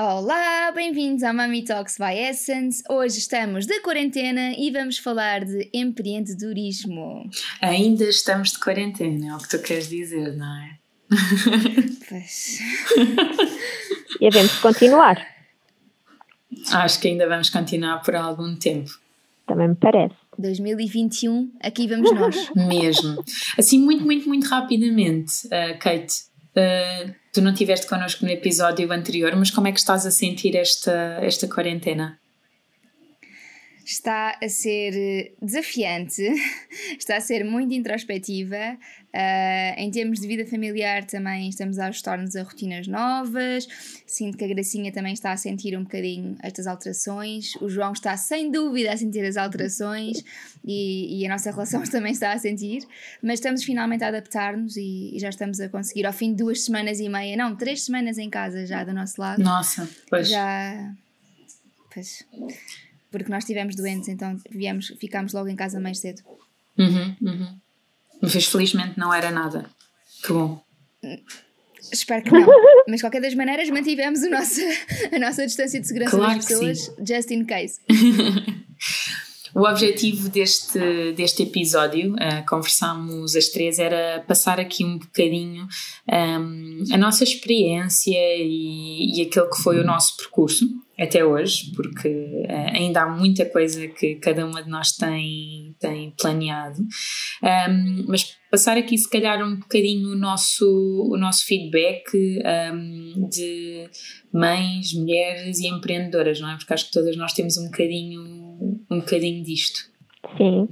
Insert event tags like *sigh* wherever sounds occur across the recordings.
Olá, bem-vindos ao Mami Talks by Essence. Hoje estamos de quarentena e vamos falar de empreendedorismo. Ainda estamos de quarentena, é o que tu queres dizer, não é? Pois. *laughs* e havemos de continuar. Acho que ainda vamos continuar por algum tempo. Também me parece. 2021, aqui vamos nós. Mesmo. Assim, muito, muito, muito rapidamente, uh, Kate. Uh, tu não estiveste connosco no episódio anterior, mas como é que estás a sentir esta, esta quarentena? está a ser eh, desafiante, *laughs* está a ser muito introspectiva. Uh, em termos de vida familiar, também estamos a ajustar-nos a rotinas novas. Sinto que a Gracinha também está a sentir um bocadinho estas alterações. O João está sem dúvida a sentir as alterações e, e a nossa relação *laughs* também está a sentir. Mas estamos finalmente a adaptar-nos e, e, já estamos a conseguir, ao fim de duas semanas e meia, não, três semanas em casa já do nosso lado. Nossa, pois. Já. Pois porque nós estivemos doentes, então viemos, ficámos logo em casa mais cedo. Uhum, uhum. Mas felizmente não era nada. Que bom. Espero que não. *laughs* Mas de qualquer das maneiras mantivemos o nosso, *laughs* a nossa distância de segurança claro das pessoas, sim. just in case. *laughs* O objetivo deste, deste episódio, uh, conversámos as três, era passar aqui um bocadinho um, a nossa experiência e, e aquele que foi o nosso percurso até hoje, porque uh, ainda há muita coisa que cada uma de nós tem, tem planeado. Um, mas passar aqui, se calhar, um bocadinho o nosso, o nosso feedback um, de mães, mulheres e empreendedoras, não é? Porque acho que todas nós temos um bocadinho, um bocadinho disto. Sim.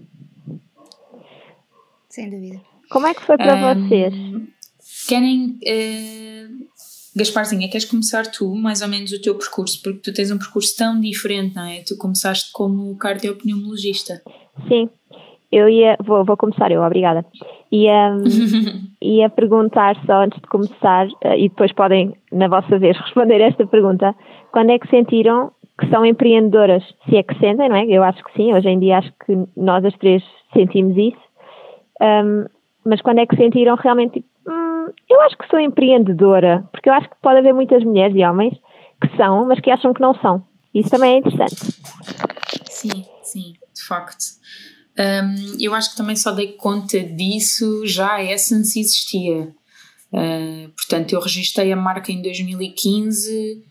Sem dúvida. Como é que foi para um, vocês? Querem. Uh, Gasparzinha, queres começar tu, mais ou menos, o teu percurso? Porque tu tens um percurso tão diferente, não é? Tu começaste como cardiopneumologista. Sim, eu ia. Vou, vou começar eu, obrigada. Ia, *laughs* ia perguntar só antes de começar, eh, e depois podem, na vossa vez, *laughs* responder esta pergunta: quando é que sentiram que são empreendedoras? Se é que sentem, não é? Eu acho que sim, hoje em dia acho que nós as três sentimos isso. Um, mas quando é que sentiram realmente eu acho que sou empreendedora, porque eu acho que pode haver muitas mulheres e homens que são, mas que acham que não são. Isso também é interessante. Sim, sim, de facto. Um, eu acho que também só dei conta disso já a Essence existia. Uh, portanto, eu registrei a marca em 2015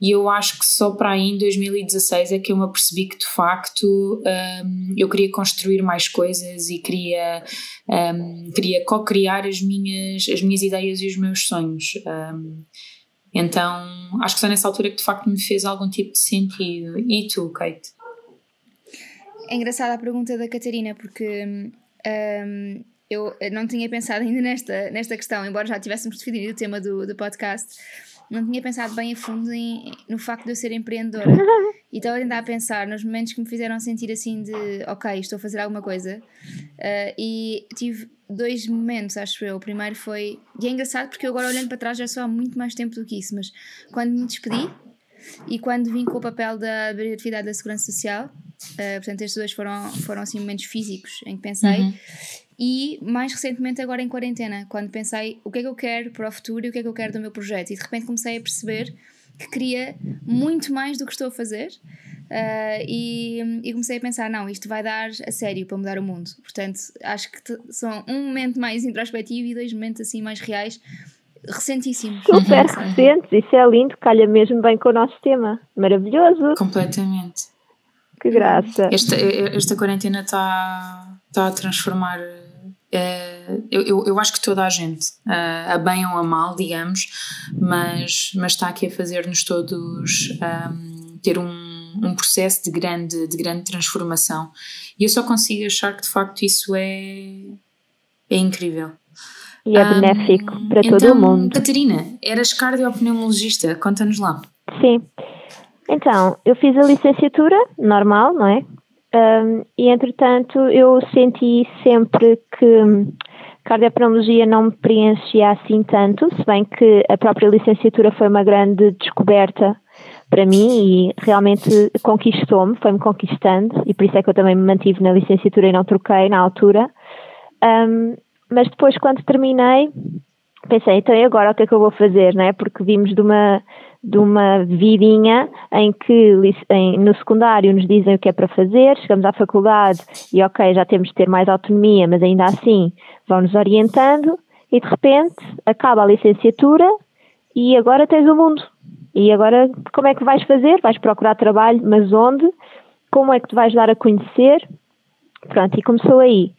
e eu acho que só para aí em 2016 é que eu me apercebi que de facto um, eu queria construir mais coisas e queria, um, queria co-criar as minhas, as minhas ideias e os meus sonhos. Um, então acho que só nessa altura que de facto me fez algum tipo de sentido. E tu, Kate? É engraçada a pergunta da Catarina, porque um, eu não tinha pensado ainda nesta, nesta questão, embora já tivéssemos definido o tema do, do podcast não tinha pensado bem a fundo em, no facto de eu ser empreendedora. E estava a tentar pensar nos momentos que me fizeram sentir assim de ok, estou a fazer alguma coisa. Uh, e tive dois momentos, acho eu. O primeiro foi. E é engraçado porque eu agora olhando para trás já só há muito mais tempo do que isso, mas quando me despedi e quando vim com o papel da atividade da Segurança Social, uh, portanto, estes dois foram, foram assim momentos físicos em que pensei. Uhum. E mais recentemente, agora em quarentena, quando pensei o que é que eu quero para o futuro e o que é que eu quero do meu projeto, e de repente comecei a perceber que queria muito mais do que estou a fazer. Uh, e, e, comecei a pensar: não, isto vai dar a sério para mudar o mundo. Portanto, acho que são um momento mais introspectivo e dois momentos assim mais reais, recentíssimos. Super recentes, isso é lindo, calha mesmo bem com o nosso tema. Maravilhoso. Completamente. Que graça. Esta, esta quarentena está tá a transformar Uh, eu, eu, acho que toda a gente, uh, a bem ou a mal, digamos, mas, mas está aqui a fazer-nos todos um, ter um, um processo de grande, de grande transformação. E eu só consigo achar que de facto isso é, é incrível. E é benéfico um, para então, todo o mundo. Catarina, eras cardiopneumologista, conta-nos lá. Sim. Então, eu fiz a licenciatura normal, não é? Um, e entretanto eu senti sempre que cardiopneumologia não me preenchia assim tanto, se bem que a própria licenciatura foi uma grande descoberta para mim e realmente conquistou-me, foi-me conquistando e por isso é que eu também me mantive na licenciatura e não troquei na altura. Um, mas depois quando terminei pensei, então e agora o que é que eu vou fazer, não é? Porque vimos de uma de uma vidinha em que em, no secundário nos dizem o que é para fazer, chegamos à faculdade e ok, já temos de ter mais autonomia, mas ainda assim vão-nos orientando e de repente acaba a licenciatura e agora tens o mundo. E agora como é que vais fazer? Vais procurar trabalho, mas onde? Como é que te vais dar a conhecer? Pronto, e começou aí.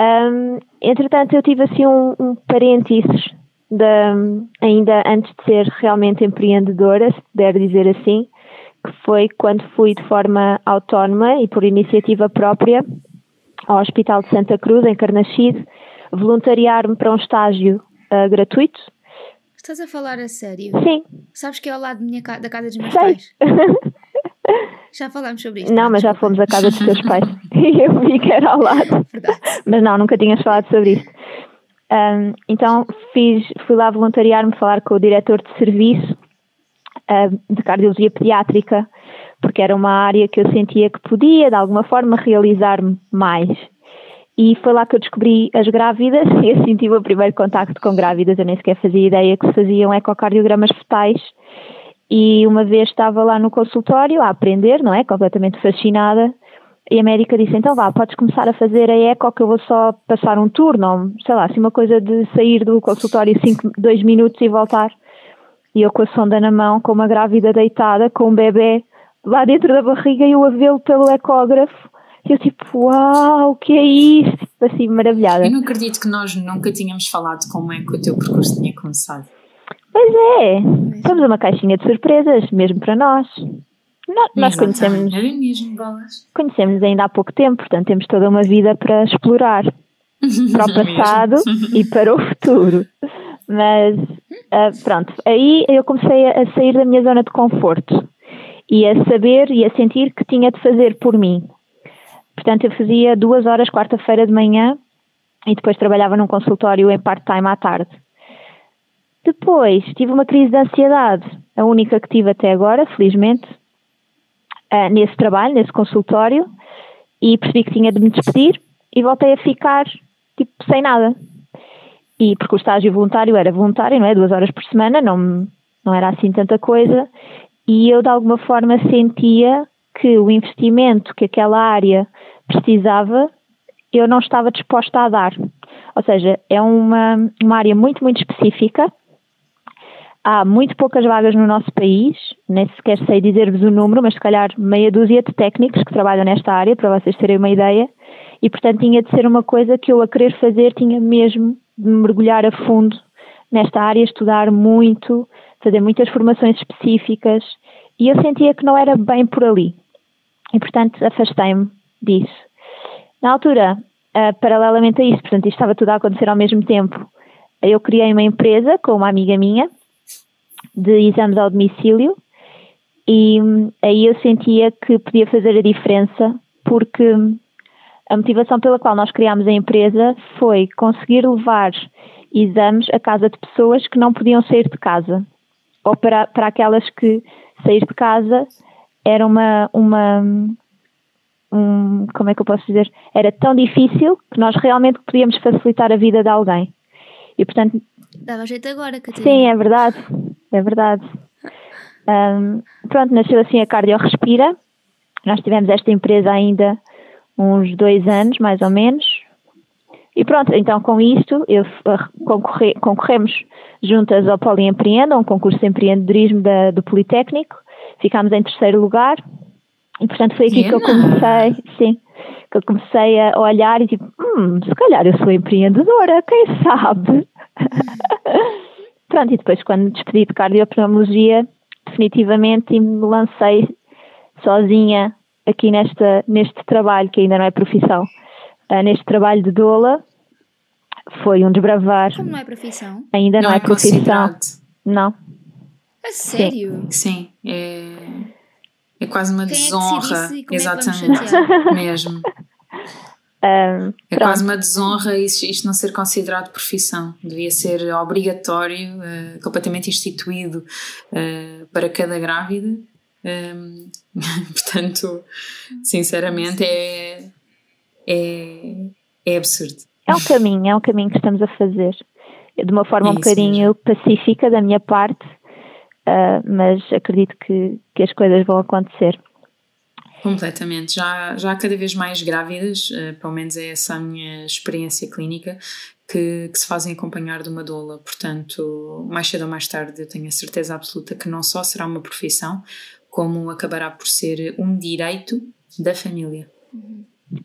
Um, entretanto, eu tive assim um, um parênteses da, ainda antes de ser realmente empreendedora, se puder dizer assim, que foi quando fui de forma autónoma e por iniciativa própria ao Hospital de Santa Cruz, em Carnaxide, voluntariar-me para um estágio uh, gratuito. Estás a falar a sério? Sim. Sabes que é ao lado minha, da casa dos meus Sei. pais? *laughs* Já falámos sobre isto. Não, mas já fomos à casa dos teus pais. e *laughs* *laughs* eu vi que era ao lado. Verdade. Mas não, nunca tinhas falado sobre isto. Um, então fiz, fui lá voluntariar-me falar com o diretor de serviço uh, de cardiologia pediátrica, porque era uma área que eu sentia que podia, de alguma forma, realizar-me mais. E foi lá que eu descobri as grávidas e assim tive o primeiro contacto com grávidas. Eu nem sequer fazia ideia que se faziam ecocardiogramas fetais. E uma vez estava lá no consultório a aprender, não é? Completamente fascinada. E a médica disse: então vá, podes começar a fazer a eco que eu vou só passar um turno, sei lá, assim uma coisa de sair do consultório cinco, dois minutos e voltar. E eu com a sonda na mão, com uma grávida deitada, com um bebê lá dentro da barriga e eu a vê-lo pelo ecógrafo. E eu tipo, uau, o que é isto? Assim, maravilhada. Eu não acredito que nós nunca tínhamos falado como é que o teu percurso tinha começado. Pois é, estamos uma caixinha de surpresas, mesmo para nós. Nós, nós conhecemos, mesmo, bolas. conhecemos ainda há pouco tempo, portanto temos toda uma vida para explorar *laughs* para o passado e para o futuro. Mas uh, pronto, aí eu comecei a, a sair da minha zona de conforto e a saber e a sentir que tinha de fazer por mim. Portanto, eu fazia duas horas quarta-feira de manhã e depois trabalhava num consultório em part-time à tarde. Depois tive uma crise de ansiedade, a única que tive até agora, felizmente, uh, nesse trabalho, nesse consultório, e percebi que tinha de me despedir e voltei a ficar tipo sem nada. E porque o estágio voluntário era voluntário, não é? Duas horas por semana, não, não era assim tanta coisa, e eu de alguma forma sentia que o investimento que aquela área precisava eu não estava disposta a dar. Ou seja, é uma, uma área muito, muito específica Há muito poucas vagas no nosso país, nem sequer sei dizer-vos o número, mas se calhar meia dúzia de técnicos que trabalham nesta área, para vocês terem uma ideia, e portanto tinha de ser uma coisa que eu a querer fazer tinha mesmo de mergulhar a fundo nesta área, estudar muito, fazer muitas formações específicas, e eu sentia que não era bem por ali. E portanto afastei-me disso. Na altura, uh, paralelamente a isso, portanto isto estava tudo a acontecer ao mesmo tempo, eu criei uma empresa com uma amiga minha, de exames ao domicílio e hum, aí eu sentia que podia fazer a diferença porque hum, a motivação pela qual nós criámos a empresa foi conseguir levar exames a casa de pessoas que não podiam sair de casa ou para, para aquelas que sair de casa era uma, uma um, como é que eu posso dizer? Era tão difícil que nós realmente podíamos facilitar a vida de alguém. E portanto. Dava jeito agora, Catarina. Sim, é verdade é verdade. Um, pronto, nasceu assim a Cardio Respira. Nós tivemos esta empresa ainda uns dois anos, mais ou menos. E pronto, então com isto eu, concorre, concorremos juntas ao Poliempreenda, um concurso de empreendedorismo da, do Politécnico. Ficámos em terceiro lugar. E portanto foi aqui que eu comecei, sim, que eu comecei a olhar e tipo, hum, se calhar eu sou empreendedora, quem sabe? *laughs* Pronto, e depois quando me despedi de cardiopneumologia, definitivamente me lancei sozinha aqui nesta, neste trabalho, que ainda não é profissão, uh, neste trabalho de doula, foi um desbravar. Como não é profissão? Ainda não, não é, é profissão. Não. A sério? Sim, é, é quase uma Quem desonra. É que Exatamente. É *laughs* Mesmo. Um, é quase uma desonra isto, não ser considerado profissão. Devia ser obrigatório, uh, completamente instituído uh, para cada grávida. Um, *laughs* portanto, sinceramente, é, é, é absurdo. É um caminho, é um caminho que estamos a fazer. De uma forma é um bocadinho mesmo. pacífica da minha parte, uh, mas acredito que, que as coisas vão acontecer. Completamente. Já, já há cada vez mais grávidas, uh, pelo menos é essa a minha experiência clínica, que, que, se fazem acompanhar de uma doula. Portanto, mais cedo ou mais tarde, eu tenho a certeza absoluta que não só será uma profissão, como acabará por ser um direito da família. Uhum.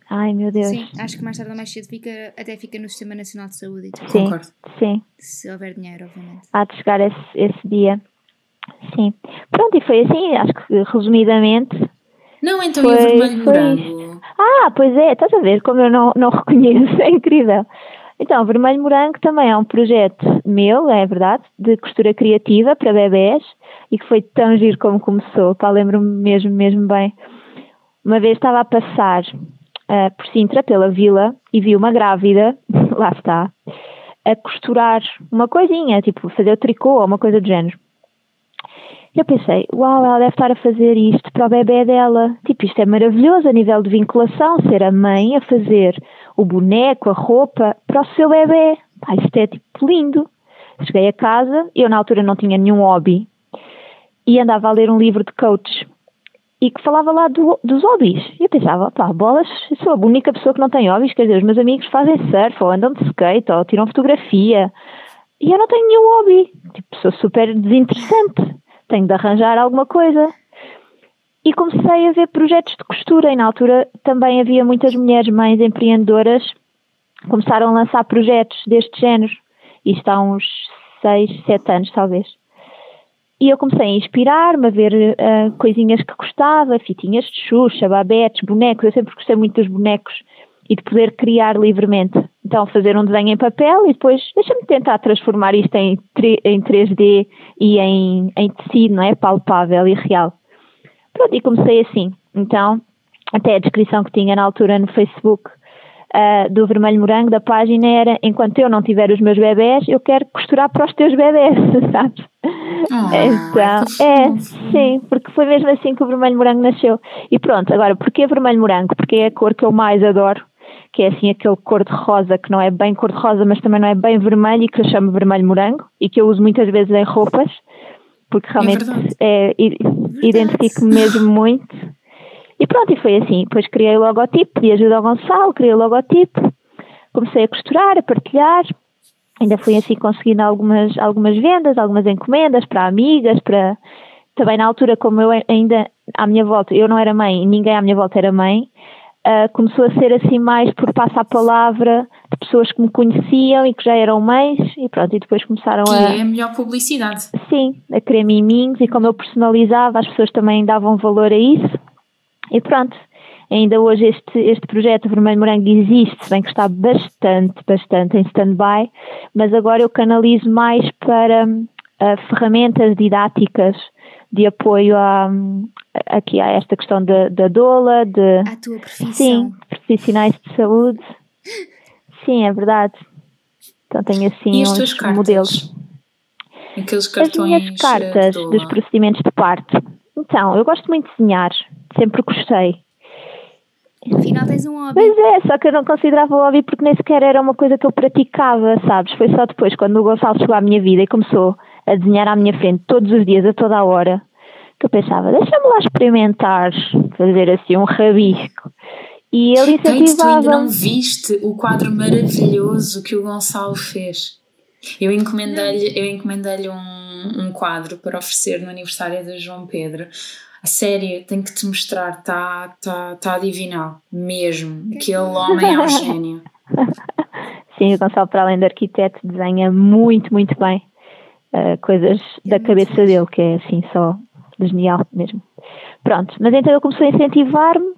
Ai, meu Deus. Sim, acho que mais tarde ou mais cedo fica, até fica no Sistema Nacional de Saúde e tudo. Sim, Concordo. sim. Se houver dinheiro, obviamente. Há de chegar esse, esse dia. Sim. Pronto, e foi assim, acho que resumidamente não, então foi, e o vermelho morango? Ah, pois é, estás a ver como eu não, não *laughs* reconheço, é incrível. Então, Vermelho Morango também é um projeto meu, é verdade, de costura criativa para bebés e que foi tão giro como começou, pá, lembro-me mesmo, mesmo bem. Uma vez estava a passar uh, por Sintra, pela vila, e vi uma grávida, *laughs* lá está, a costurar uma coisinha, tipo fazer o tricô ou uma coisa do género. Eu pensei, uau, ela deve estar a fazer isto para o bebê dela. Tipo, isto é maravilhoso a nível de vinculação, ser a mãe a fazer o boneco, a roupa para o seu bebê. Pá, isto é tipo lindo. Cheguei a casa, eu na altura não tinha nenhum hobby e andava a ler um livro de coach e que falava lá do, dos hobbies. E eu pensava, pá, bolas, sou a única pessoa que não tem hobbies, quer dizer, os meus amigos fazem surf ou andam de skate ou tiram fotografia e eu não tenho nenhum hobby. Tipo, sou super desinteressante tenho de arranjar alguma coisa. E comecei a ver projetos de costura, e na altura também havia muitas mulheres mães empreendedoras começaram a lançar projetos deste género. Isto há uns 6, 7 anos, talvez. E eu comecei a inspirar-me a ver uh, coisinhas que gostava, fitinhas de xuxa, babetes, bonecos. Eu sempre gostei muito dos bonecos e de poder criar livremente. Então, fazer um desenho em papel e depois, deixa-me tentar transformar isto em, em 3D e em, em tecido, não é? Palpável e real. Pronto, e comecei assim. Então, até a descrição que tinha na altura no Facebook uh, do Vermelho Morango, da página, era: enquanto eu não tiver os meus bebés, eu quero costurar para os teus bebés, *laughs* sabes? Oh, então, é, sim, porque foi mesmo assim que o Vermelho Morango nasceu. E pronto, agora, porquê Vermelho Morango? Porque é a cor que eu mais adoro que é assim aquele cor-de-rosa, que não é bem cor-de-rosa, mas também não é bem vermelho e que eu chamo vermelho morango e que eu uso muitas vezes em roupas, porque realmente é, é identifico-me mesmo muito. E pronto, e foi assim. Depois criei o logotipo, pedi ajuda ao Gonçalo, criei o logotipo, comecei a costurar, a partilhar. Ainda fui assim conseguindo algumas, algumas vendas, algumas encomendas para amigas, para também na altura, como eu ainda à minha volta, eu não era mãe e ninguém à minha volta era mãe, uh, começou a ser assim mais por passar a palavra de pessoas que me conheciam e que já eram mães e pronto, e depois começaram que a... é a melhor publicidade. Sim, a querer miminhos e como eu personalizava, as pessoas também davam valor a isso e pronto. Ainda hoje este, este projeto Vermelho Morango existe, bem que está bastante, bastante em stand-by, mas agora eu canalizo mais para uh, ferramentas didáticas de apoio a, aqui a esta questão da, da doula, de a tua profissão. Sim, profissionais de saúde. Sim, é verdade. Então tenho assim uns modelos. Aqueles cartões. As minhas cartas dos procedimentos de parto. Então, eu gosto muito de desenhar, sempre gostei. Afinal tens um hobby. Pois é, só que eu não considerava hobby porque nem sequer era uma coisa que eu praticava, sabes? Foi só depois, quando o Gonçalo chegou à minha vida e começou a desenhar à minha frente todos os dias, a toda a hora, que eu pensava, deixa-me lá experimentar, fazer assim um rabisco. E ele incentivava. tu ainda não viste o quadro maravilhoso que o Gonçalo fez? Eu encomendei-lhe eu encomendei um, um quadro para oferecer no aniversário de João Pedro. a série, tenho que te mostrar, está tá, tá divinal, mesmo. Aquele homem é um *laughs* gênio. Sim, o Gonçalo, para além de arquiteto, desenha muito, muito bem uh, coisas é da cabeça dele, que é assim, só genial mesmo. Pronto, mas então ele começou a incentivar-me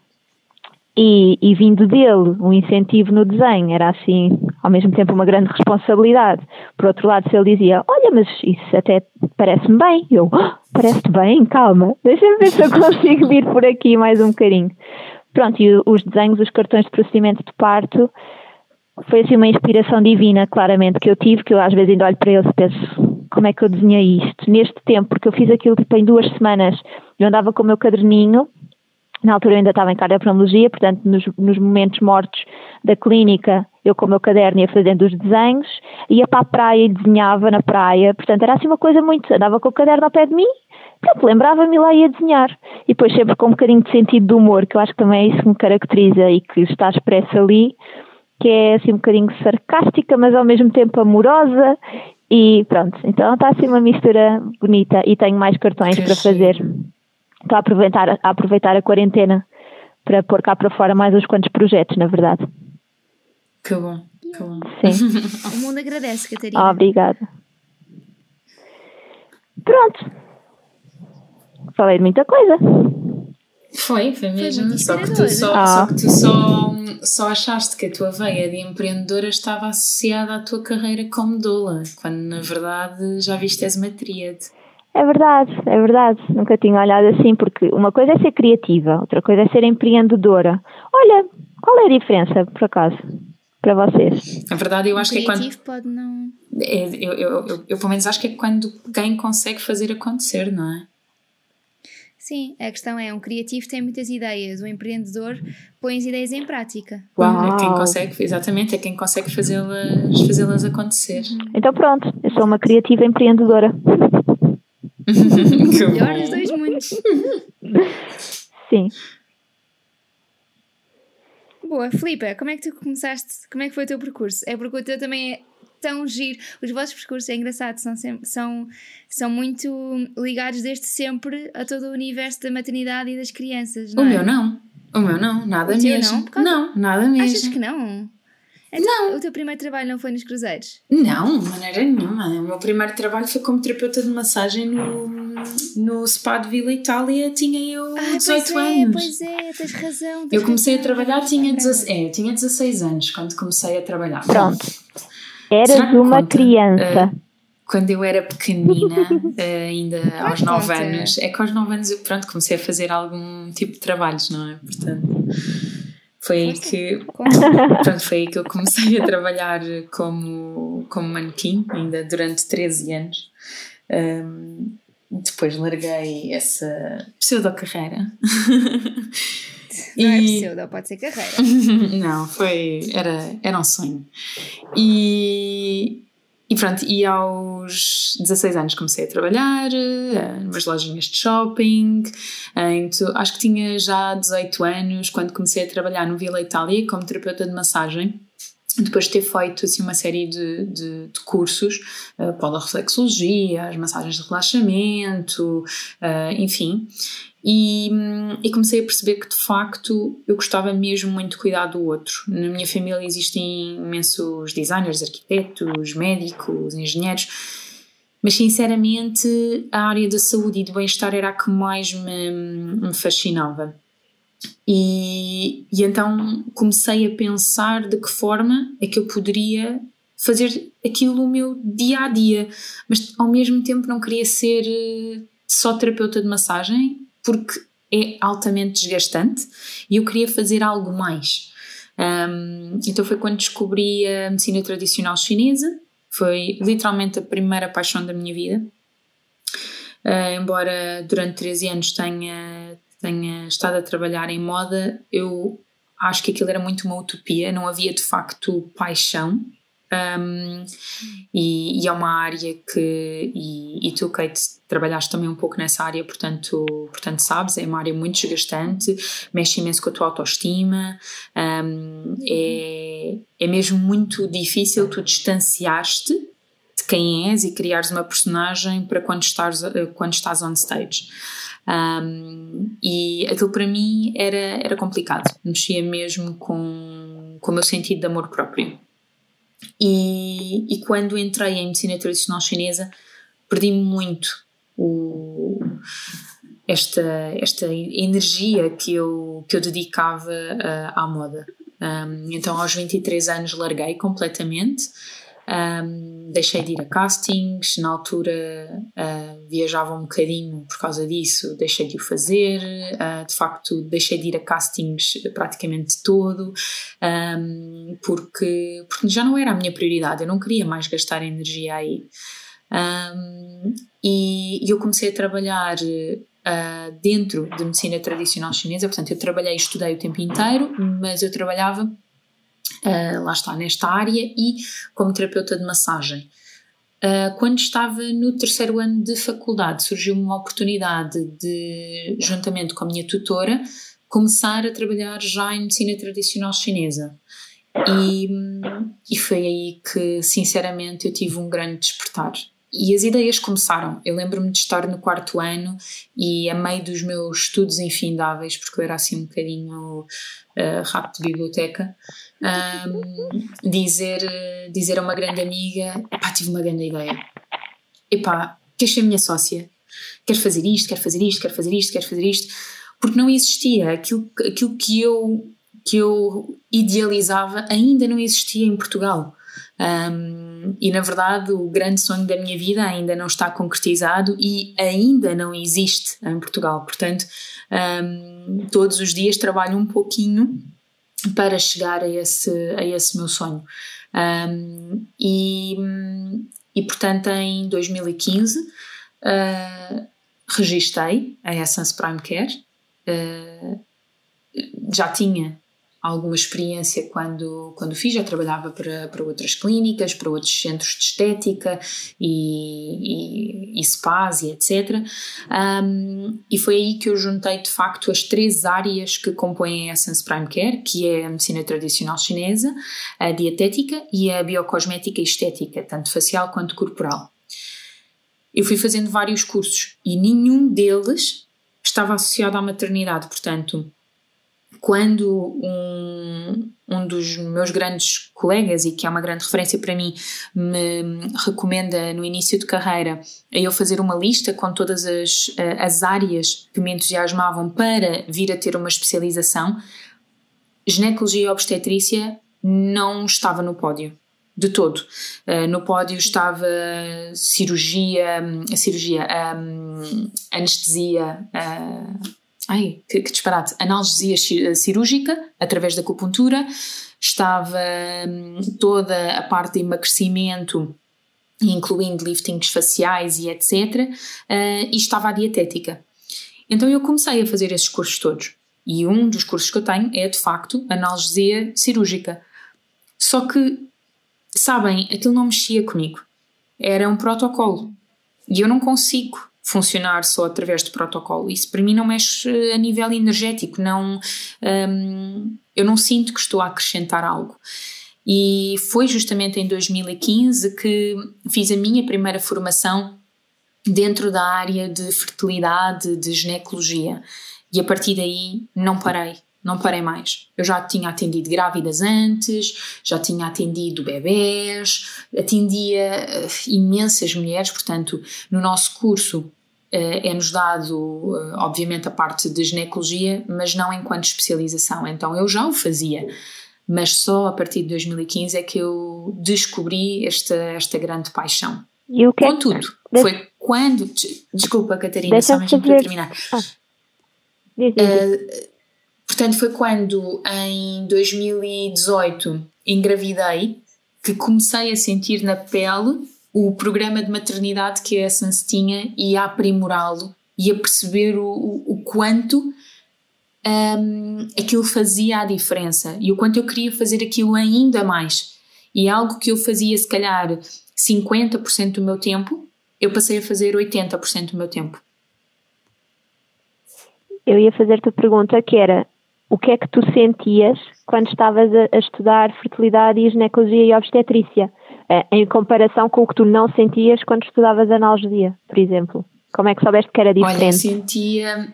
e, e, vindo dele um incentivo no desenho era assim, ao mesmo tempo, uma grande responsabilidade. Por outro lado, se ele dizia: Olha, mas isso até parece-me bem, eu, oh, parece-te bem, calma, deixa-me ver se eu consigo vir por aqui mais um bocadinho. Pronto, e os desenhos, os cartões de procedimento de parto, foi assim uma inspiração divina, claramente, que eu tive, que eu às vezes ainda olho para eles e penso: como é que eu desenhei isto? Neste tempo, porque eu fiz aquilo tipo em duas semanas, eu andava com o meu caderninho na altura eu ainda estava em cardiopneumologia, portanto, nos, nos, momentos mortos da clínica, eu com o meu caderno ia fazendo os desenhos, ia para a praia e desenhava na praia, portanto, era assim uma coisa muito. Andava com o caderno ao pé de mim, pronto, lembrava-me lá ia desenhar. E depois sempre com um bocadinho de sentido de humor, que eu acho que também é isso que me caracteriza e que está expresso ali, que é assim um bocadinho sarcástica, mas ao mesmo tempo amorosa. E pronto, então está assim uma mistura bonita e tenho mais cartões que para fazer. Estou a aproveitar, a aproveitar a quarentena para pôr cá para fora mais uns quantos projetos, na verdade. Que bom, que bom. Sim. *laughs* o mundo agradece, Catarina. Oh, obrigada. Pronto. Falei de muita coisa. Foi, foi mesmo. Foi só, que tu, só, ah. só que tu só, só achaste que a tua veia de empreendedora estava associada à tua carreira como doula, quando na verdade já viste és uma tríade. É verdade, é verdade. Nunca tinha olhado assim, porque uma coisa é ser criativa, outra coisa é ser empreendedora. Olha, qual é a diferença, por acaso, para vocês? A verdade, eu acho que é quando. pode não. É, eu, eu, eu, eu, pelo menos, acho que é quando quem consegue fazer acontecer, não é? Sim, a questão é, um criativo tem muitas ideias, o empreendedor põe as ideias em prática. Uau. É quem consegue, exatamente, é quem consegue fazê-las fazê acontecer. Então pronto, eu sou uma criativa empreendedora. *laughs* Melhor dos dois mundos. Sim. Boa, Filipe, como é que tu começaste? Como é que foi o teu percurso? É porque o teu também é tão giro. Os vossos percursos é engraçado, são, sempre, são, são muito ligados desde sempre a todo o universo da maternidade e das crianças. o é? meu não. O meu não, nada o mesmo. Não? não, nada mesmo. Achas que não? Então, não. O teu primeiro trabalho não foi nos cruzeiros? Não, de maneira nenhuma. O meu primeiro trabalho foi como terapeuta de massagem no, no Spa de Vila Itália. Tinha eu Ai, 18 pois é, anos. Pois é, tens razão. Tens eu comecei razão, a trabalhar, tinha, 16, é, tinha 16 anos quando comecei a trabalhar. Pronto. Eras uma conta? criança. Uh, quando eu era pequenina, ainda *laughs* aos 9 anos, é que aos 9 anos eu pronto, comecei a fazer algum tipo de trabalhos, não é? Portanto. Foi aí que, *laughs* pronto, foi aí que eu comecei a trabalhar como, como manequim, ainda durante 13 anos. Um, depois larguei essa pseudo-carreira. *laughs* Não é pseudo, pode ser carreira. *laughs* Não, foi, era, era um sonho. E, e pronto, e aos 16 anos comecei a trabalhar, uh, numas lojinhas de shopping. Então, acho que tinha já 18 anos quando comecei a trabalhar no Vila Itália como terapeuta de massagem. Depois de ter feito assim, uma série de, de, de cursos, uh, a reflexologia, as massagens de relaxamento, uh, enfim. E, e, comecei a perceber que de facto eu gostava mesmo muito de cuidar do outro. Na minha família existem imensos designers, arquitetos, médicos, engenheiros, mas sinceramente a área da saúde e do bem-estar era a que mais me, me fascinava. E, e então comecei a pensar de que forma é que eu poderia fazer aquilo o meu dia a dia, mas ao mesmo tempo não queria ser eh, só terapeuta de massagem porque é altamente desgastante e eu queria fazer algo mais. Um, então foi quando descobri a medicina tradicional chinesa, foi literalmente a primeira paixão da minha vida. Uh, embora durante 13 anos tenha, tenha estado a trabalhar em moda, eu acho que aquilo era muito uma utopia, não havia de facto paixão um, e, e, é uma área que, e, e, tu, Kate, trabalhaste também um pouco nessa área, portanto, portanto sabes, é uma área muito desgastante, mexe imenso com a tua autoestima, um, é, é mesmo muito difícil tu distanciar-te de quem és e criares uma personagem para quando estás, quando estás on stage. Um, e aquilo para mim era, era complicado, mexia mesmo com, com o meu sentido de amor próprio. E, e quando entrei em medicina tradicional chinesa, perdi muito o, esta, esta energia que eu, que eu dedicava uh, à moda. Um, então, aos 23 anos, larguei completamente. Um, deixei de ir a castings, na altura uh, viajava um bocadinho por causa disso, deixei de o fazer, uh, de facto deixei de ir a castings praticamente todo, um, porque, porque já não era a minha prioridade, eu não queria mais gastar energia aí. Um, e, e eu comecei a trabalhar uh, dentro de medicina tradicional chinesa, portanto, eu trabalhei e estudei o tempo inteiro, mas eu trabalhava, uh, lá está, nesta área e como terapeuta de massagem. Uh, quando estava no terceiro ano de faculdade, surgiu uma oportunidade de, juntamente com a minha tutora, começar a trabalhar já em medicina tradicional chinesa. E, e foi aí que, sinceramente, eu tive um grande despertar. E as ideias começaram. Eu lembro-me de estar no quarto ano e, a meio dos meus estudos infindáveis, porque eu era assim um bocadinho uh, de biblioteca, um, dizer, dizer a uma grande amiga: Epá, tive uma grande ideia. Epá, queres ser minha sócia? Quero fazer isto, quero fazer isto, quero fazer isto, quero fazer isto. Porque não existia aquilo, aquilo que eu que eu idealizava ainda não existia em Portugal. Um, e na verdade, o grande sonho da minha vida ainda não está concretizado e ainda não existe em Portugal. Portanto, um, todos os dias trabalho um pouquinho para chegar a esse, a esse meu sonho. Um, e, e, portanto, em 2015, uh, registrei a Essence Prime Care. Uh, já tinha alguma experiência quando, quando fiz, já trabalhava para, para outras clínicas, para outros centros de estética e, e, e spas e etc. Um, e foi aí que eu juntei de facto as três áreas que compõem a Essence Prime Care, que é a medicina tradicional chinesa, a dietética e a biocosmética e estética, tanto facial quanto corporal. Eu fui fazendo vários cursos e nenhum deles estava associado à maternidade, portanto quando um, um dos meus grandes colegas, e que é uma grande referência para mim, me recomenda no início de carreira a eu fazer uma lista com todas as, eh, as áreas que me entusiasmavam para vir a ter uma especialização, ginecologia e obstetrícia não estava no pódio de todo. Uh, no pódio estava cirurgia, cirurgia, um, anestesia, uh, ai, que, que disparate, analgesia eh, cirúrgica através da acupuntura, estava hum, toda a parte de emagrecimento, incluindo liftings faciais e etc. Eh, e estava a dietética. Então eu comecei a fazer esses cursos todos. E um dos cursos que eu tenho é de facto analgesia cirúrgica. Só que, sabem, aquilo não mexia comigo. Era um protocolo. E eu não consigo funcionar só através de protocolo. Isso para mim não mexe a nível energético, não, um, eu não sinto que estou a acrescentar algo. E foi justamente em 2015 que fiz a minha primeira formação dentro da área de fertilidade, de ginecologia. E a partir daí não parei, não parei mais. Eu já tinha atendido grávidas antes, já tinha atendido bebés, atendia uh, imensas mulheres, portanto, no nosso curso é-nos dado, uh, obviamente, a parte de ginecologia, mas não enquanto especialização. Então eu já o fazia, mas só a partir de 2015 é que eu descobri esta, esta grande paixão. E o que Contudo, é? foi quando. Desculpa, Catarina, só mesmo para terminar. Ah. Uh, portanto, foi quando em 2018 engravidei que comecei a sentir na pele o programa de maternidade que a Essence tinha e a aprimorá-lo e a perceber o, o, o quanto um, aquilo fazia a diferença e o quanto eu queria fazer aquilo ainda mais. E algo que eu fazia, se calhar, 50% do meu tempo, eu passei a fazer 80% do meu tempo. Eu ia fazer-te a pergunta que era o que é que tu sentias quando estavas a, a estudar fertilidade e ginecologia e obstetrícia? Uh, em comparação com o que tu não sentias quando estudavas analgesia, por exemplo? Como é que soubeste que era diferente? Olha, sentia.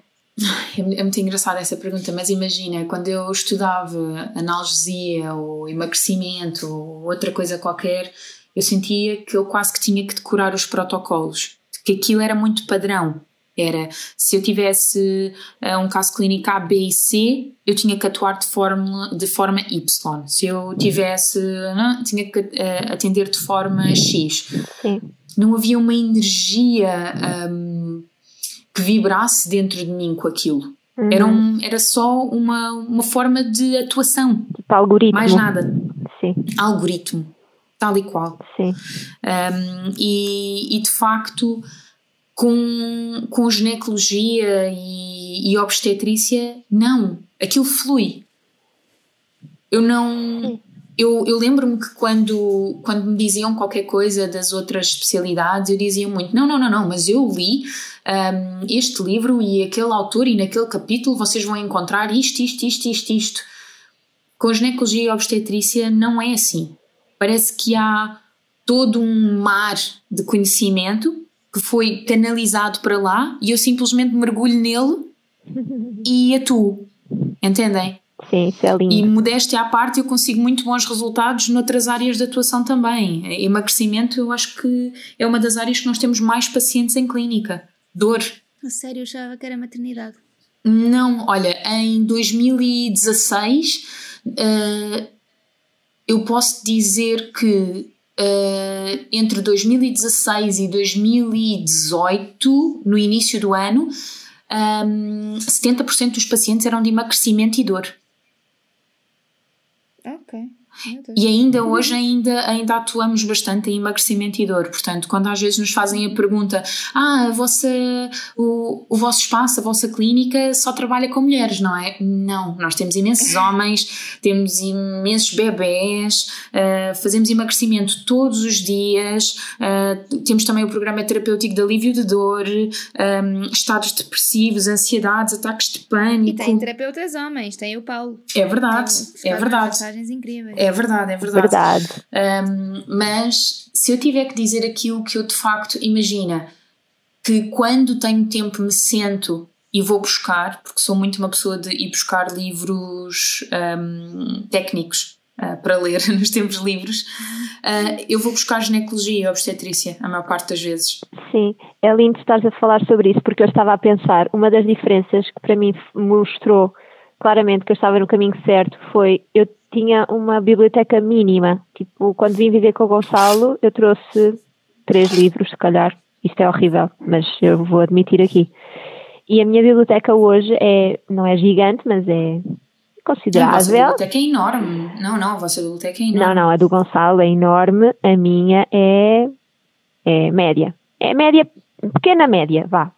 É, é muito engraçada essa pergunta, mas imagina, quando eu estudava analgesia ou emagrecimento ou outra coisa qualquer, eu sentia que eu quase que tinha que decorar os protocolos, que aquilo era muito padrão. Era, se eu tivesse uh, um caso clínico A, B e C, eu tinha que atuar de forma, de forma Y. Se eu tivesse, não, tinha que uh, atender de forma X. Sim. Não havia uma energia um, que vibrasse dentro de mim com aquilo. Uhum. Era, um, era só uma, uma forma de atuação. Tipo algoritmo. Mais nada. Sim. Algoritmo. Tal e qual. Sim. Um, e, e de facto com, com ginecologia e, e obstetrícia, não. Aquilo flui. Eu não. Eu, eu lembro-me que quando, quando me diziam qualquer coisa das outras especialidades, eu dizia muito: não, não, não, não, mas eu li um, este livro e aquele autor, e naquele capítulo vocês vão encontrar isto, isto, isto, isto, isto. Com ginecologia e obstetrícia não é assim. Parece que há todo um mar de conhecimento que foi canalizado para lá e eu simplesmente mergulho nele *laughs* e atuo. Entendem? Sim, isso é lindo. E modéstia à parte, eu consigo muito bons resultados noutras áreas de atuação também. Emagrecimento, eu acho que é uma das áreas que nós temos mais pacientes em clínica. Dor. A sério, eu achava que era maternidade. Não, olha, em 2016 uh, eu posso dizer que uh, entre 2016 e 2018, no início do ano, um, 70% dos pacientes eram de emagrecimento e dor. E ainda hoje ainda, ainda atuamos bastante em emagrecimento e dor. Portanto, quando às vezes nos fazem a pergunta: Ah, a vossa, o, o vosso espaço, a vossa clínica só trabalha com mulheres, não é? Não, nós temos imensos *laughs* homens, temos imensos bebés, uh, fazemos emagrecimento todos os dias, uh, temos também o programa terapêutico de alívio de dor, um, estados depressivos, ansiedades, ataques de pânico. E tem terapeutas homens, tem o Paulo. É verdade, tem, é verdade. Mensagens incríveis. É verdade, é verdade. verdade. Um, mas se eu tiver que dizer aquilo que eu de facto imagina que quando tenho tempo me sento e vou buscar, porque sou muito uma pessoa de ir buscar livros um, técnicos uh, para ler *laughs* nos tempos livres, uh, eu vou buscar ginecologia e obstetrícia a maior parte das vezes. Sim, é lindo estar a falar sobre isso, porque eu estava a pensar, uma das diferenças que para mim mostrou claramente que eu estava no caminho certo foi eu tinha uma biblioteca mínima. Tipo, quando vim viver com o Gonçalo, eu trouxe três livros, se calhar. Isto é horrível, mas eu vou admitir aqui. E a minha biblioteca hoje é, não é gigante, mas é considerável. A vossa biblioteca é enorme. Não, não, a vossa biblioteca é enorme. Não, não, a do Gonçalo é enorme, a minha é, é média. É média, pequena média, vá.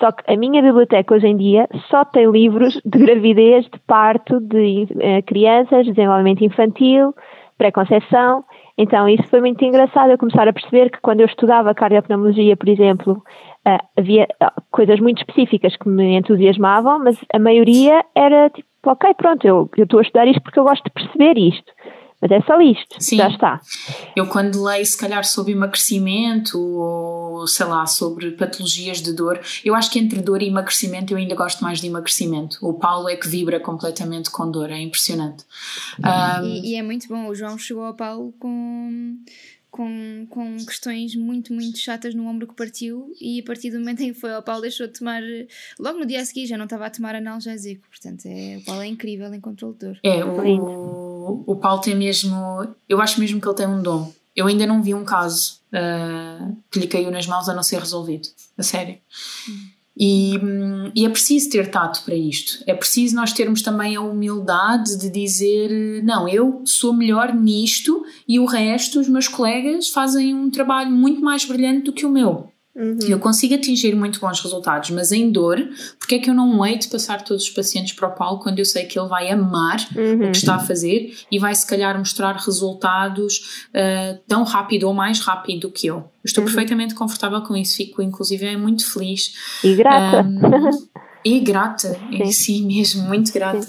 Só que a minha biblioteca hoje em dia só tem livros de gravidez, de parto, de uh, crianças, desenvolvimento infantil, pré-conceição. Então isso foi muito engraçado eu começar a perceber que quando eu estudava cardiopneumologia, por exemplo, uh, havia uh, coisas muito específicas que me entusiasmavam, mas a maioria era tipo, ok, pronto, eu estou a estudar isto porque eu gosto de perceber isto. Mas é só isto, Sim. já está. Eu quando leio, se calhar, sobre emagrecimento ou, sei lá, sobre patologias de dor, eu acho que entre dor e emagrecimento eu ainda gosto mais de emagrecimento. O Paulo é que vibra completamente com dor, é impressionante. Um, e, e é muito bom, o João chegou ao Paulo com com, com questões muito, muito chatas no ombro que partiu e a partir do momento em que foi ao Paulo deixou de tomar, logo no dia a seguir já não estava a tomar analgésico, portanto é, o Paulo é incrível em controle de dor. É, o, o Paulo tem mesmo, eu acho mesmo que ele tem um dom. Eu ainda não vi um caso uh, que lhe caiu nas mãos a não ser resolvido, a sério. Hum. E, e, é preciso ter tato para isto. É preciso nós termos também a humildade de dizer: não, eu sou melhor nisto e o resto, os meus colegas, fazem um trabalho muito mais brilhante do que o meu. Uhum. Eu consigo atingir muito bons resultados, mas em dor, porque é que eu não hei de passar todos os pacientes para o Paulo quando eu sei que ele vai amar uhum. o que está a fazer e vai se calhar mostrar resultados uh, tão rápido ou mais rápido do que eu? Estou uhum. perfeitamente confortável com isso, fico inclusive é muito feliz. E grata. Um, e grata, sim. em si mesmo, muito grata.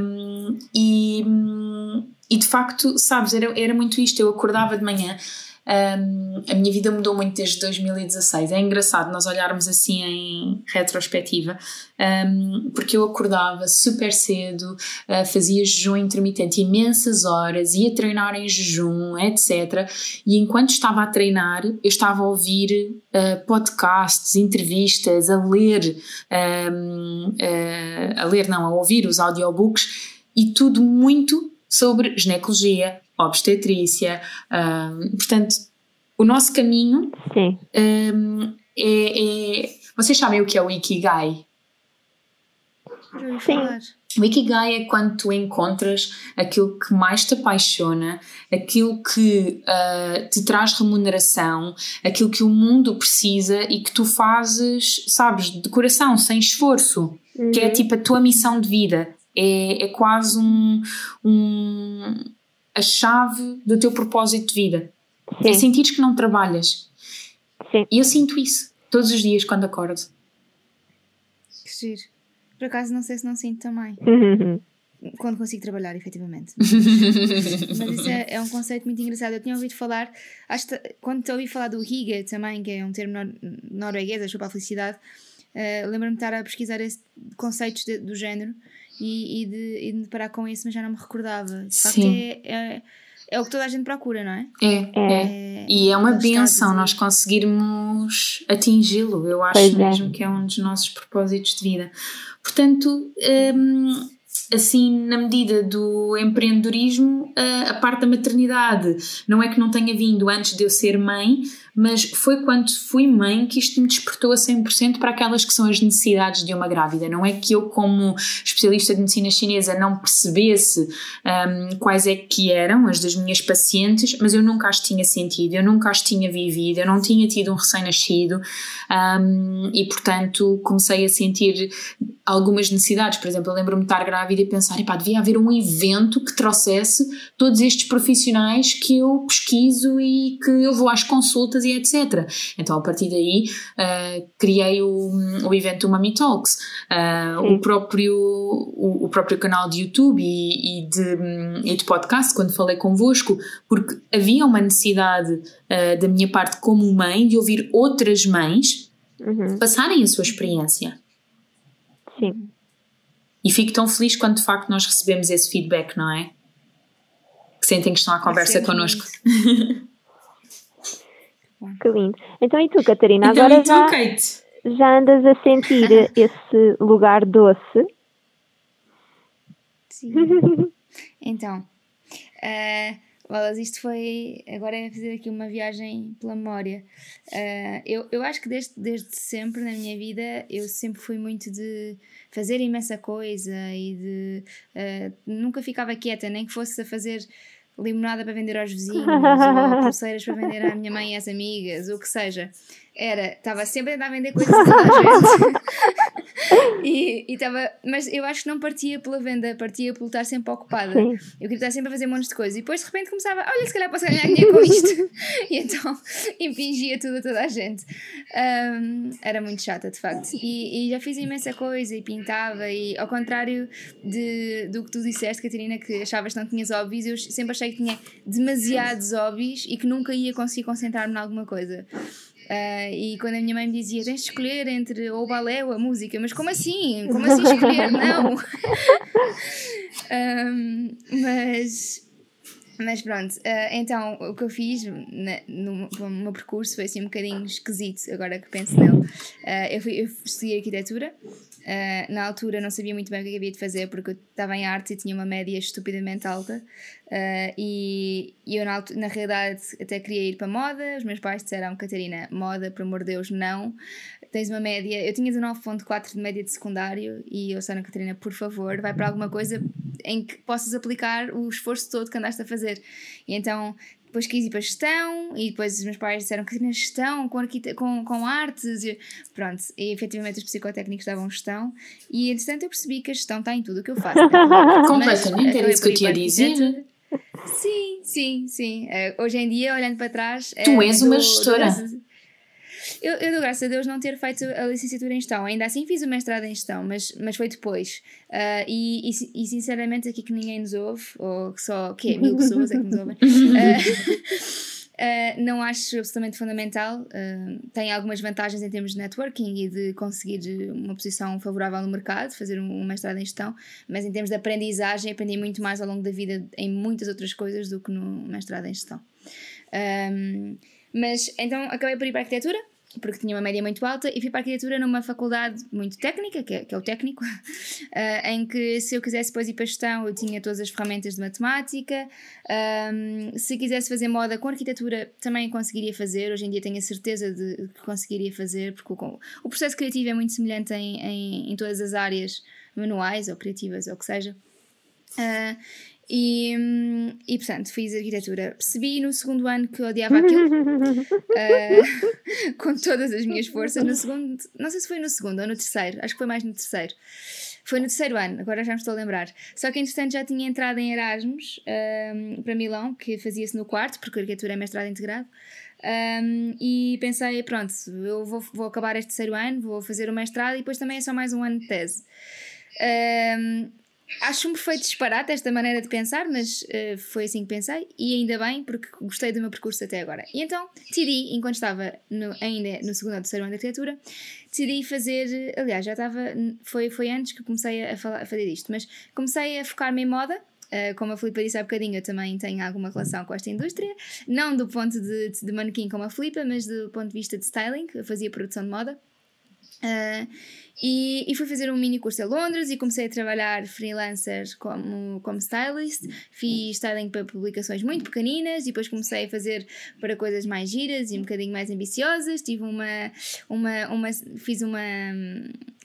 Um, e, e de facto, sabes, era, era muito isto. Eu acordava de manhã, um, a minha vida mudou muito desde 2016. É engraçado nós olharmos assim em retrospectiva, um, porque eu acordava super cedo, uh, fazia jejum intermitente imensas horas, ia treinar em jejum, etc. E enquanto estava a treinar, eu estava a ouvir uh, podcasts, entrevistas, a ler, um, uh, a ler, não, a ouvir os audiobooks e tudo muito sobre ginecologia, obstetrícia. Um, portanto, o nosso caminho um, é, é, Vocês sabem o que é o Ikigai? Sim. O Ikigai é quando tu encontras aquilo que mais te apaixona, aquilo que uh, te traz remuneração, aquilo que o mundo precisa e que tu fazes, sabes, de coração, sem esforço, uhum. que é uhum. tipo a tua missão de vida. É, é quase um, um a chave do teu propósito de vida. Sim. É sentir que não trabalhas. Sim. E eu sinto isso todos os dias quando acordo. Que giro. Por acaso não sei se não sinto também. quando consigo trabalhar, efetivamente. *laughs* Mas, isso é, é, um conceito muito engraçado. Eu tinha ouvido falar, acho que, quando te ouvi falar do Higa também, que é um termo nor norueguês, acho para a felicidade, uh, lembro-me de estar a pesquisar esse, conceitos de, do género e, e, de, e de me deparar com isso, mas já não me recordava. De facto, é, é, é, o que toda a gente procura, não é? É, é. é e é uma benção nós conseguirmos atingi-lo. Eu acho pois é. mesmo que é um dos nossos propósitos de vida. Portanto, hum, assim, na medida do empreendedorismo, a parte da maternidade não é que não tenha vindo antes de eu ser mãe, mas foi quando fui mãe que isto me despertou a 100% para aquelas que são as necessidades de uma grávida. Não é que eu, como especialista de medicina chinesa, não percebesse um, quais é que eram as das minhas pacientes, mas eu nunca as tinha sentido, eu nunca as tinha vivido, eu não tinha tido um recém-nascido um, e, portanto, comecei a sentir algumas necessidades. Por exemplo, eu lembro-me de estar grávida e pensar, epá, devia haver um evento que trouxesse todos estes profissionais que eu pesquiso e que eu vou às consultas e etc. Então, a partir daí, uh, criei o, o evento Mami Talks, uh, o, próprio, o, o, próprio canal de YouTube e, e, de, e de podcast, quando falei convosco, porque havia uma necessidade uh, da minha parte como mãe de ouvir outras mães uhum. passarem a sua experiência. Sim. E fico tão feliz quando de facto nós recebemos esse feedback, não é? Que sentem que estão à conversa connosco. *laughs* Que lindo. Então e tu, Catarina? Então, agora já, Kate? já andas a sentir *laughs* esse lugar doce? Sim. *laughs* então, uh, Wallace, isto foi. Agora é fazer aqui uma viagem pela memória. Uh, eu, eu acho que desde, desde sempre na minha vida eu sempre fui muito de fazer imensa coisa e de. Uh, nunca ficava quieta, nem que fosse a fazer limonada para vender aos vizinhos, ou *laughs* pulseiras para vender à minha mãe e às amigas, o que seja. Era, estava sempre a tentar vender coisas a toda a gente. *laughs* e estava, mas eu acho que não partia pela venda, partia por estar sempre ocupada. Sim. Eu queria estar sempre a fazer um monte de coisas. E depois de repente começava, olha, se calhar posso ganhar dinheiro com isto. *laughs* e então *laughs* impingia tudo a toda a gente. Um, era muito chata, de facto. E, e, já fiz imensa coisa e pintava. E ao contrário de, do que tu disseste, Catarina, que achavas que não tinhas hobbies, eu sempre achei que tinha demasiados hobbies e que nunca ia conseguir concentrar-me em alguma coisa. Uh, e quando a minha mãe me dizia tens de escolher entre ou o balé ou a música, mas como assim? *laughs* Como assim escolher? Não! *laughs* um, mas, mas pronto, uh, então o que eu fiz na, no, no, meu percurso foi assim um bocadinho esquisito, agora que penso nele. Uh, eu, fui, eu estudei arquitetura Uh, na altura não sabia muito bem o que havia de fazer porque eu estava em arte e tinha uma média estupidamente alta. Uh, e, e, eu na, na realidade até queria ir para moda, os meus pais disseram Catarina, moda, por amor de Deus, não. Tens uma média, eu tinha 19.4 de média de secundário e eu disseram Catarina, por favor, vai para alguma coisa em que possas aplicar o esforço todo que andaste a fazer. E então depois quis ir para gestão e depois os meus pais disseram que na gestão com, com, com artes e, pronto, e efetivamente os psicotécnicos davam gestão e entretanto eu percebi que a gestão está em tudo o que eu faço. *laughs* Completamente, era isso que eu tinha a dizer. Sim, sim, sim. Uh, hoje em dia olhando para trás tu és uma gestora Eu, eu dou graças a Deus não ter feito a licenciatura em gestão. Ainda assim fiz o mestrado em gestão, mas, mas foi depois. Uh, e, e, e, sinceramente, aqui que ninguém nos ouve, ou que só que é, mil pessoas é que nos ouvem, uh, *laughs* Uh, *laughs* não acho absolutamente fundamental. Uh, tem algumas vantagens em termos de networking e de conseguir uma posição favorável no mercado, fazer um, um mestrado em gestão, mas em termos de aprendizagem, aprendi muito mais ao longo da vida em muitas outras coisas do que no mestrado em gestão. Um, mas então acabei por ir para a arquitetura, porque tinha uma média muito alta, e fui para a arquitetura numa faculdade muito técnica, que é, que é o técnico, uh, *laughs* em que se eu quisesse depois ir para gestão, eu tinha todas as ferramentas de matemática. Um, se quisesse fazer moda com arquitetura, também conseguiria fazer. Hoje em dia tenho a certeza de que conseguiria fazer, porque o, o processo criativo é muito semelhante em, em, em, todas as áreas manuais ou criativas, ou o que seja. Uh, e, hum, e portanto, fiz arquitetura. Percebi no segundo ano que odiava aquilo, uh, *laughs* *laughs* com todas as minhas forças. No segundo, não sei se foi no segundo ou no terceiro, acho que foi mais no terceiro. Foi no terceiro ano, agora já me estou a lembrar. Só que entretanto já tinha entrado em Erasmus um, para Milão, que fazia-se no quarto, porque a arquitetura é mestrado integrado. Um, e pensei, pronto, eu vou, vou acabar este terceiro ano, vou fazer o mestrado e depois também é só mais um ano de tese. Um, Acho um perfeito disparate esta maneira de pensar, mas uh, foi assim que pensei e ainda bem porque gostei do meu percurso até agora. E então decidi, enquanto estava no, ainda no segundo ou terceiro ano de arquitetura, decidi fazer, aliás, já estava, foi, foi antes que comecei a, falar, a fazer isto, mas comecei a focar-me em moda. Uh, como a Filipa disse há bocadinho, eu também tenho alguma relação com esta indústria, não do ponto de, de manequim como a Filipa, mas do ponto de vista de styling, eu fazia produção de moda. Uh, e, e, fui fazer um mini curso a Londres e comecei a trabalhar freelancer como, como stylist. Fiz styling para publicações muito pequeninas e depois comecei a fazer para coisas mais giras e um bocadinho mais ambiciosas. Tive uma. uma, uma fiz uma.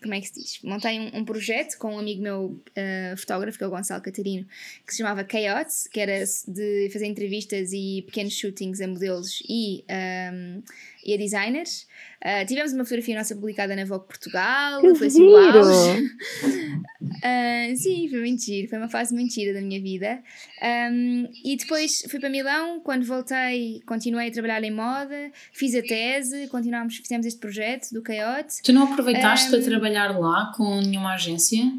Como é que se diz? Montei um, um projeto com um amigo meu uh, fotógrafo, que é o Gonçalo Catarino, que se chamava Chaos, que era de fazer entrevistas e pequenos shootings a modelos e, um, e a designers. Uh, tivemos uma fotografia nossa publicada na Vogue Portugal, que foi assim uh, *laughs* sim, foi giro, foi uma fase muito gira da minha vida. Um, e depois fui para Milão, quando voltei, continuei a trabalhar em moda, fiz a tese, continuámos, fizemos este projeto do Coyote. Tu não aproveitaste um, para trabalhar lá com nenhuma agência?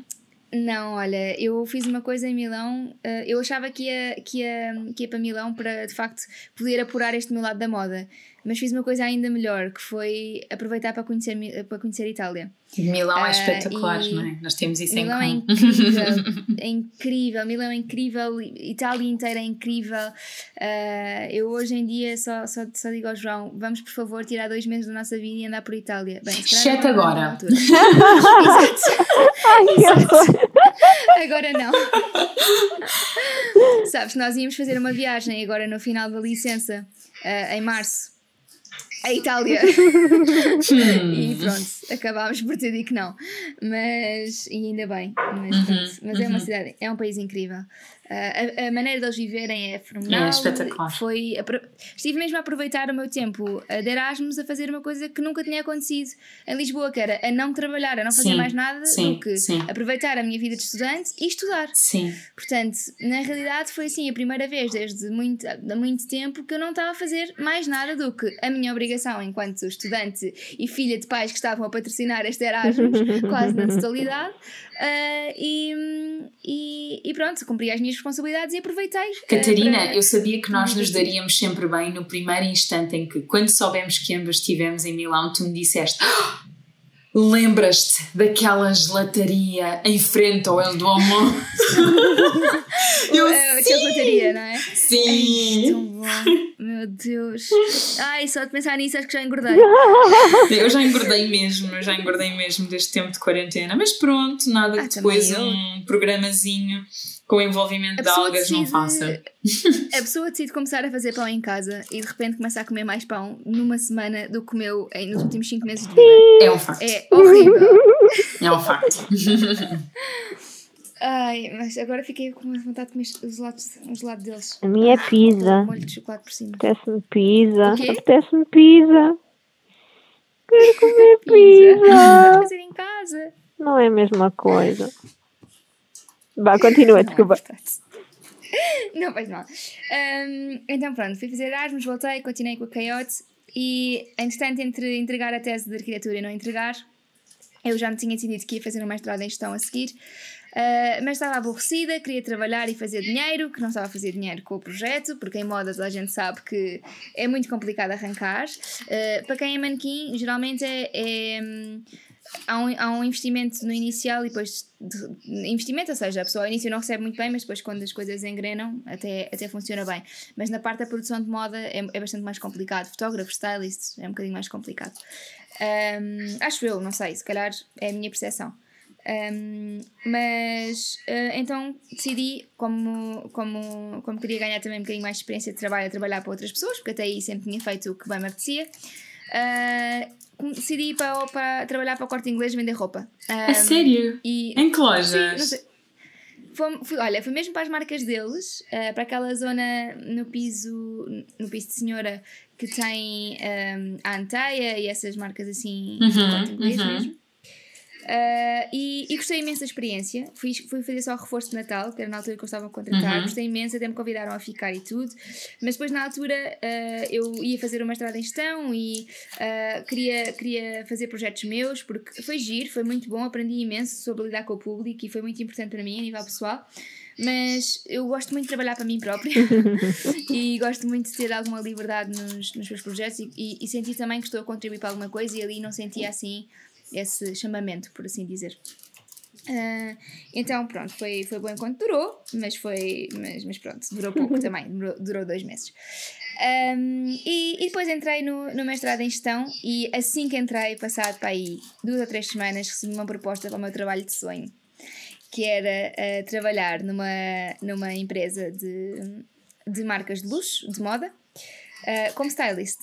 Não, olha, eu fiz uma coisa em Milão, uh, eu achava que ia, que, ia, que ia para Milão para de facto poder apurar este meu lado da moda mas fiz uma coisa ainda melhor, que foi aproveitar para conhecer, para conhecer a Itália. Milão é uh, espetacular, não é? Nós temos isso Milão em comum. é incrível, *laughs* é incrível, Milão é incrível, Itália inteira é incrível. Uh, eu hoje em dia só, só, só digo ao João: vamos por favor tirar dois meses da nossa vida e andar por Itália. Bem, Exceto agora. Exato. *laughs* agora não. Sabes, nós íamos fazer uma viagem agora no final da licença, uh, em março a Itália. *laughs* Hum. e pronto, acabámos por ter dito que não. Mas, e ainda bem, mas, uhum, pronto, mas uhum. é uma uhum. cidade, é um país incrível. Uh, a, a, maneira deles viverem é fenomenal. É espetacular. Foi, estive mesmo a aproveitar o meu tempo de Erasmus a fazer uma coisa que nunca tinha acontecido em Lisboa, que era a não trabalhar, a não fazer sim, mais nada sim, do que sim. aproveitar a minha vida de estudante e estudar. Sim. Portanto, na realidade foi assim a primeira vez desde muito, muito tempo que eu não estava a fazer mais nada do que a minha obrigação enquanto estudante e filha de pais que estavam a patrocinar este Erasmus, *laughs* quase na totalidade. Uh, e, e, e, pronto, cumpri as minhas responsabilidades e aproveitei. Catarina, uh, para... eu sabia que nós nos daríamos sempre bem no primeiro instante em que, quando soubemos que ambas estivemos em Milão, tu me disseste. Oh, Lembras-te daquela gelataria em frente ao El Duomo? *laughs* eu a gelataria, não é? Sim! É tão bom. Meu Deus. Ai, só de pensar nisso acho que já engordei. Eu já engordei mesmo, eu já engordei mesmo deste tempo de quarentena. Mas pronto, nada ah, depois um programazinho com o envolvimento de algas decide, não faça. *laughs* A pessoa decide começar a fazer pão em casa e de repente começa a comer mais pão numa semana do que comeu nos últimos 5 meses de vida. É um facto. É horrível. *laughs* É um facto. *laughs* Ai, mas agora fiquei com vontade de comer os lados, os lados deles. A minha é pizza. molho de chocolate por cima. Apetece-me pizza. Apetece-me pizza. Quero comer pizza. pizza. fazer em casa. Não é a mesma coisa. Vá, continua, desculpa. *laughs* Não faz mal. Um, então pronto, fui fazer Erasmus, voltei, continuei com a Coyote. e, entretanto, entre entregar a tese de arquitetura e não entregar, eu já me tinha decidido que ia fazer um mestrado em gestão a seguir. Uh, mas estava aborrecida, queria trabalhar e fazer dinheiro, que não estava a fazer dinheiro com o projeto, porque em moda toda a gente sabe que é muito complicado arrancar. Uh, para quem é manequim, geralmente é, é há, um, há um investimento no inicial e depois de, investimento, ou seja, a pessoa ao início não recebe muito bem, mas depois quando as coisas engrenam até, até funciona bem. Mas na parte da produção de moda é, é bastante mais complicado. Fotógrafos, stylists, é um bocadinho mais complicado. Um, acho eu, não sei, se calhar é a minha percepção. Um, mas uh, então decidi, como, como, como queria ganhar também um bocadinho mais de experiência de trabalho, a trabalhar para outras pessoas, porque até aí sempre tinha feito o que bem me apetecia. Uh, decidi ir para, para trabalhar para o corte inglês vender roupa. Um, a sério? E, em que lojas? Sim, foi, fui, olha, fui mesmo para as marcas deles, uh, para aquela zona no piso, no piso de senhora que tem um, a Anteia e essas marcas assim uhum, inglês uhum. mesmo. Uh, e, e, gostei imenso da experiência. Fui, fui fazer só reforço de Natal, que era na altura que eu estava a contratar. Uhum. Gostei imenso, até me convidaram a ficar e tudo. Mas depois, na altura, uh, eu ia fazer uma estrada em gestão e uh, queria, queria fazer projetos meus, porque foi giro, foi muito bom. Aprendi imenso sobre lidar com o público e foi muito importante para mim a nível pessoal. Mas eu gosto muito de trabalhar para mim própria *laughs* e gosto muito de ter alguma liberdade nos, nos meus projetos e, e, e senti também que estou a contribuir para alguma coisa e ali não sentia assim esse chamamento, por assim dizer. Uh, então, pronto, foi, foi bom enquanto durou, mas foi. Mas, mas pronto, durou pouco *laughs* também, durou, durou dois meses. Um, e, e, depois entrei no, no mestrado em gestão e assim que entrei, passado para aí duas ou três semanas, recebi uma proposta para o meu trabalho de sonho, que era uh, trabalhar numa, numa empresa de, de marcas de luxo, de moda, uh, como stylist.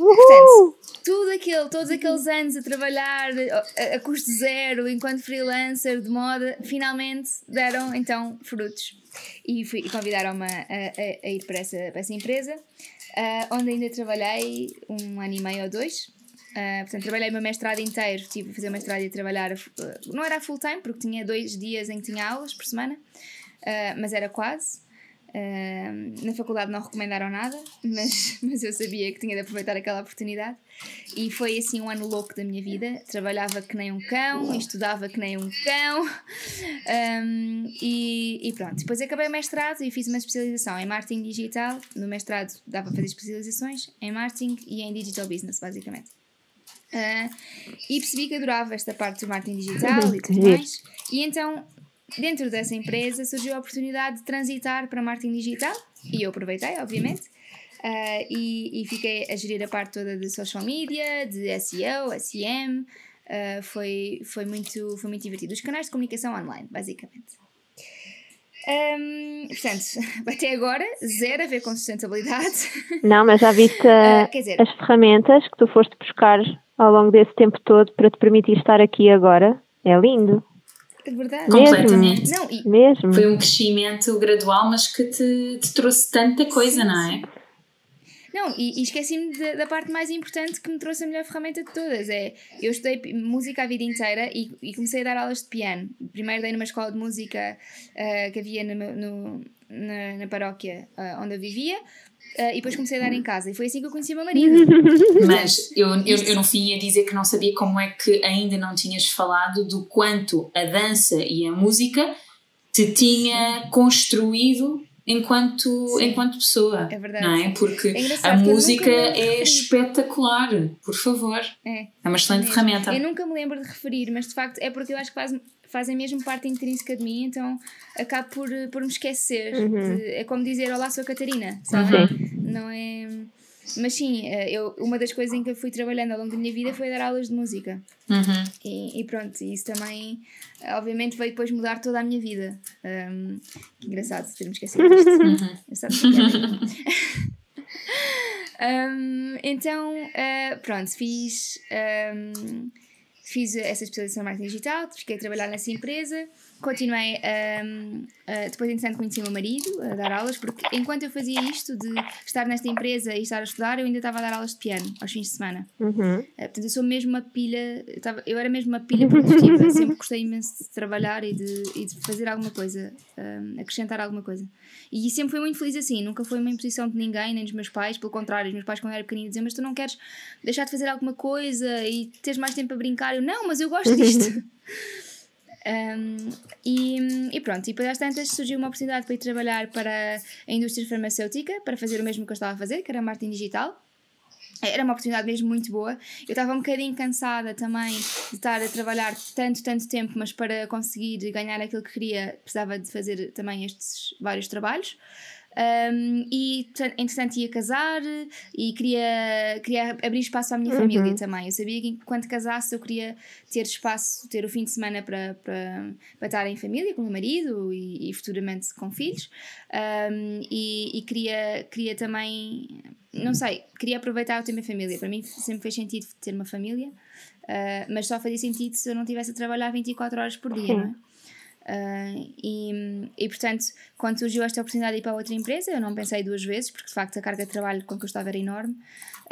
Portanto, tudo aquilo, todos aqueles anos a trabalhar a, a, custo zero, enquanto freelancer de moda, finalmente deram então frutos. E, fui, e convidaram-me a, a, a, ir para essa, para essa empresa, uh, onde ainda trabalhei um ano e meio ou dois. Uh, portanto, trabalhei o meu mestrado inteiro, tive a fazer o mestrado e a trabalhar, uh, não era full time, porque tinha dois dias em que tinha aulas por semana, mas era quase. Uh, na faculdade não recomendaram nada, mas, *laughs* mas eu sabia que tinha de aproveitar aquela oportunidade. E foi assim um ano louco da minha vida. Trabalhava que nem um cão, estudava que nem um cão. Um, e, e, pronto. Depois acabei o mestrado e fiz uma especialização em marketing digital. No mestrado dá para fazer especializações em marketing e em digital business, basicamente. Uh, e percebi que adorava esta parte do marketing digital e tudo mais. E então Dentro dessa empresa surgiu a oportunidade de transitar para marketing digital e eu aproveitei, obviamente. Uh, e, e, fiquei a gerir a parte toda de social media, de SEO, SEM. Uh, foi, foi, muito, foi muito divertido. Os canais de comunicação online, basicamente. Um, portanto, *laughs* até agora, zero a ver com sustentabilidade. Não, mas já viste *laughs* uh, dizer, as ferramentas que tu foste buscar ao longo desse tempo todo para te permitir estar aqui agora? É lindo. É verdade. Completamente. Não, e... Mesmo. Foi um crescimento gradual, mas que te, te trouxe tanta coisa, sim, não é? Não, e, e esqueci-me da parte mais importante que me trouxe a melhor ferramenta de todas. É, eu estudei música a vida inteira e, e comecei a dar aulas de piano. Primeiro dei numa escola de música uh, que havia no, no, na, na paróquia uh, onde eu vivia. Uh, e depois comecei a dar em casa. E foi assim que eu conheci o meu marido. *laughs* Mas eu, eu, eu no fim ia dizer que não sabia como é que ainda não tinhas falado do quanto a dança e a música te tinha construído enquanto, enquanto pessoa. É verdade. Não é? Porque é a música é espetacular, por favor. É, é uma excelente é ferramenta. Eu nunca me lembro de referir, mas de facto é porque eu acho que faz fazem mesmo parte intrínseca de mim, então acabo por, por me esquecer. Uhum. De, é como dizer Olá, sou a Catarina, sabe? Uhum. Não é. Mas sim, eh, eu, uma das coisas em que eu fui trabalhando ao longo da minha vida foi dar aulas de música. Uhum. E, e, pronto, isso também, obviamente, veio depois mudar toda a minha vida. Um, que engraçado ter-me esquecido disto. Uhum. um, *laughs* então, uh, pronto, fiz. Um, fiz essa especialização em marketing digital, fiquei a trabalhar nessa empresa continuei, um, uh, depois entretanto conheci o meu marido a dar aulas, porque enquanto eu fazia isto de estar nesta empresa e estar a estudar, eu ainda estava a dar aulas de piano aos fins de semana. Uhum. Uh, portanto, eu sou mesmo uma pilha, eu, eu era mesmo uma pilha produtiva, sempre gostei imenso de trabalhar e de, e de fazer alguma coisa, um, acrescentar alguma coisa. E sempre fui muito feliz assim, nunca foi uma imposição de ninguém, nem dos meus pais, pelo contrário, os meus pais quando eu era pequenina diziam, mas tu não queres deixar de fazer alguma coisa e teres mais tempo a brincar? Eu, não, mas eu gosto *laughs* disto. Um, e, e, pronto, e depois às tantas surgiu uma oportunidade para ir trabalhar para a indústria farmacêutica, para fazer o mesmo que eu estava a fazer, que era marketing digital. Era uma oportunidade mesmo muito boa. Eu estava um bocadinho cansada também de estar a trabalhar tanto, tanto tempo, mas para conseguir ganhar aquilo que queria, precisava de fazer também estes vários trabalhos. Um, e entretanto ia casar e queria, queria abrir espaço à minha uhum. família também. Eu sabia que quando casasse eu queria ter espaço, ter o fim de semana para, para, para estar em família com o meu marido e, e futuramente com filhos. Um, e, e queria, queria também, não sei, queria aproveitar o tempo em família. Para mim sempre fez sentido ter uma família, uh, mas só fazia sentido se eu não estivesse a trabalhar 24 horas por dia, não é? Uh, e, e portanto, quando surgiu esta oportunidade de ir para outra empresa, eu não pensei duas vezes, porque de facto a carga de trabalho com que eu estava era enorme.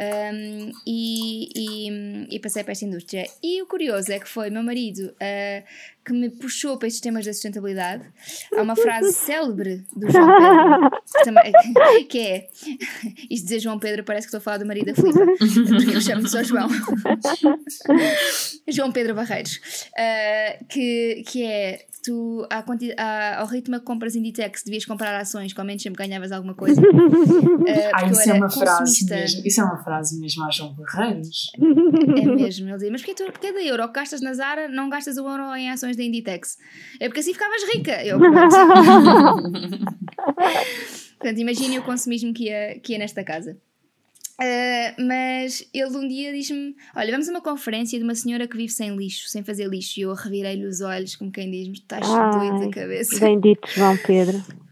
Um, e, e, e, passei para esta indústria. E o curioso é que foi meu marido uh, que me puxou para estes temas da sustentabilidade. Há uma frase célebre do João Pedro, que *laughs* é: *laughs* Isto dizer João Pedro parece que estou a falar do marido da Filipe, porque eu chamo-me só João. *laughs* João Pedro Barreiros, uh, que, que é tu, à à, ao ritmo que compras Inditex, devias comprar ações, que ao menos sempre ganhavas alguma coisa. Uh, *laughs* ah, isso é uma frase mesmo. Isso é uma frase mesmo a João Barreiros. É mesmo, ele dizia, mas porquê, tu, porquê da euro que gastas na Zara, não gastas o euro em ações da Inditex? É porque assim ficavas rica. Eu, *laughs* Portanto, *laughs* imagine o consumismo que ia, que ia nesta casa. Uh, mas ele um dia diz-me: Olha, vamos a uma conferência de uma senhora que vive sem lixo, sem fazer lixo. E eu revirei-lhe os olhos, como quem diz-me: Estás doido da cabeça. Bendito João Pedro. *laughs*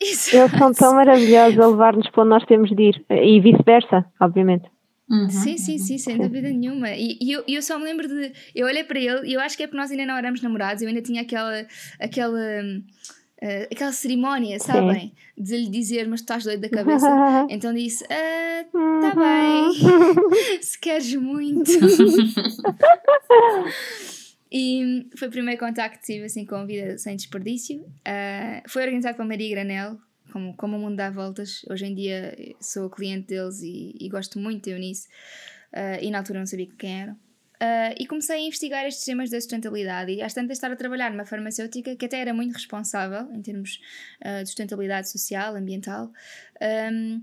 Isso, Eles são tão maravilhosos a levar-nos para onde nós temos de ir. E vice-versa, obviamente. Uhum, sim, sim, sim, sem dúvida nenhuma. E, e eu, eu só me lembro de. Eu olhei para ele e eu acho que é porque nós ainda não éramos namorados, eu ainda tinha aquela. aquela uh, aquela cerimónia, sabem? Sim. De lhe dizer, mas tu estás doido da cabeça. *laughs* então disse: ah, Tá bem, *laughs* se queres muito. *laughs* e foi o primeiro contacto que tive assim, com a vida sem desperdício. Uh, foi organizado pela Maria Granel, como, como o mundo dá voltas. Hoje em dia sou cliente deles e, e gosto muito de Eunice. Uh, e na altura não sabia quem eram. Uh, e comecei a investigar estes temas da sustentabilidade e às tantas estar a trabalhar numa farmacêutica que até era muito responsável em termos uh, de sustentabilidade social, ambiental, um,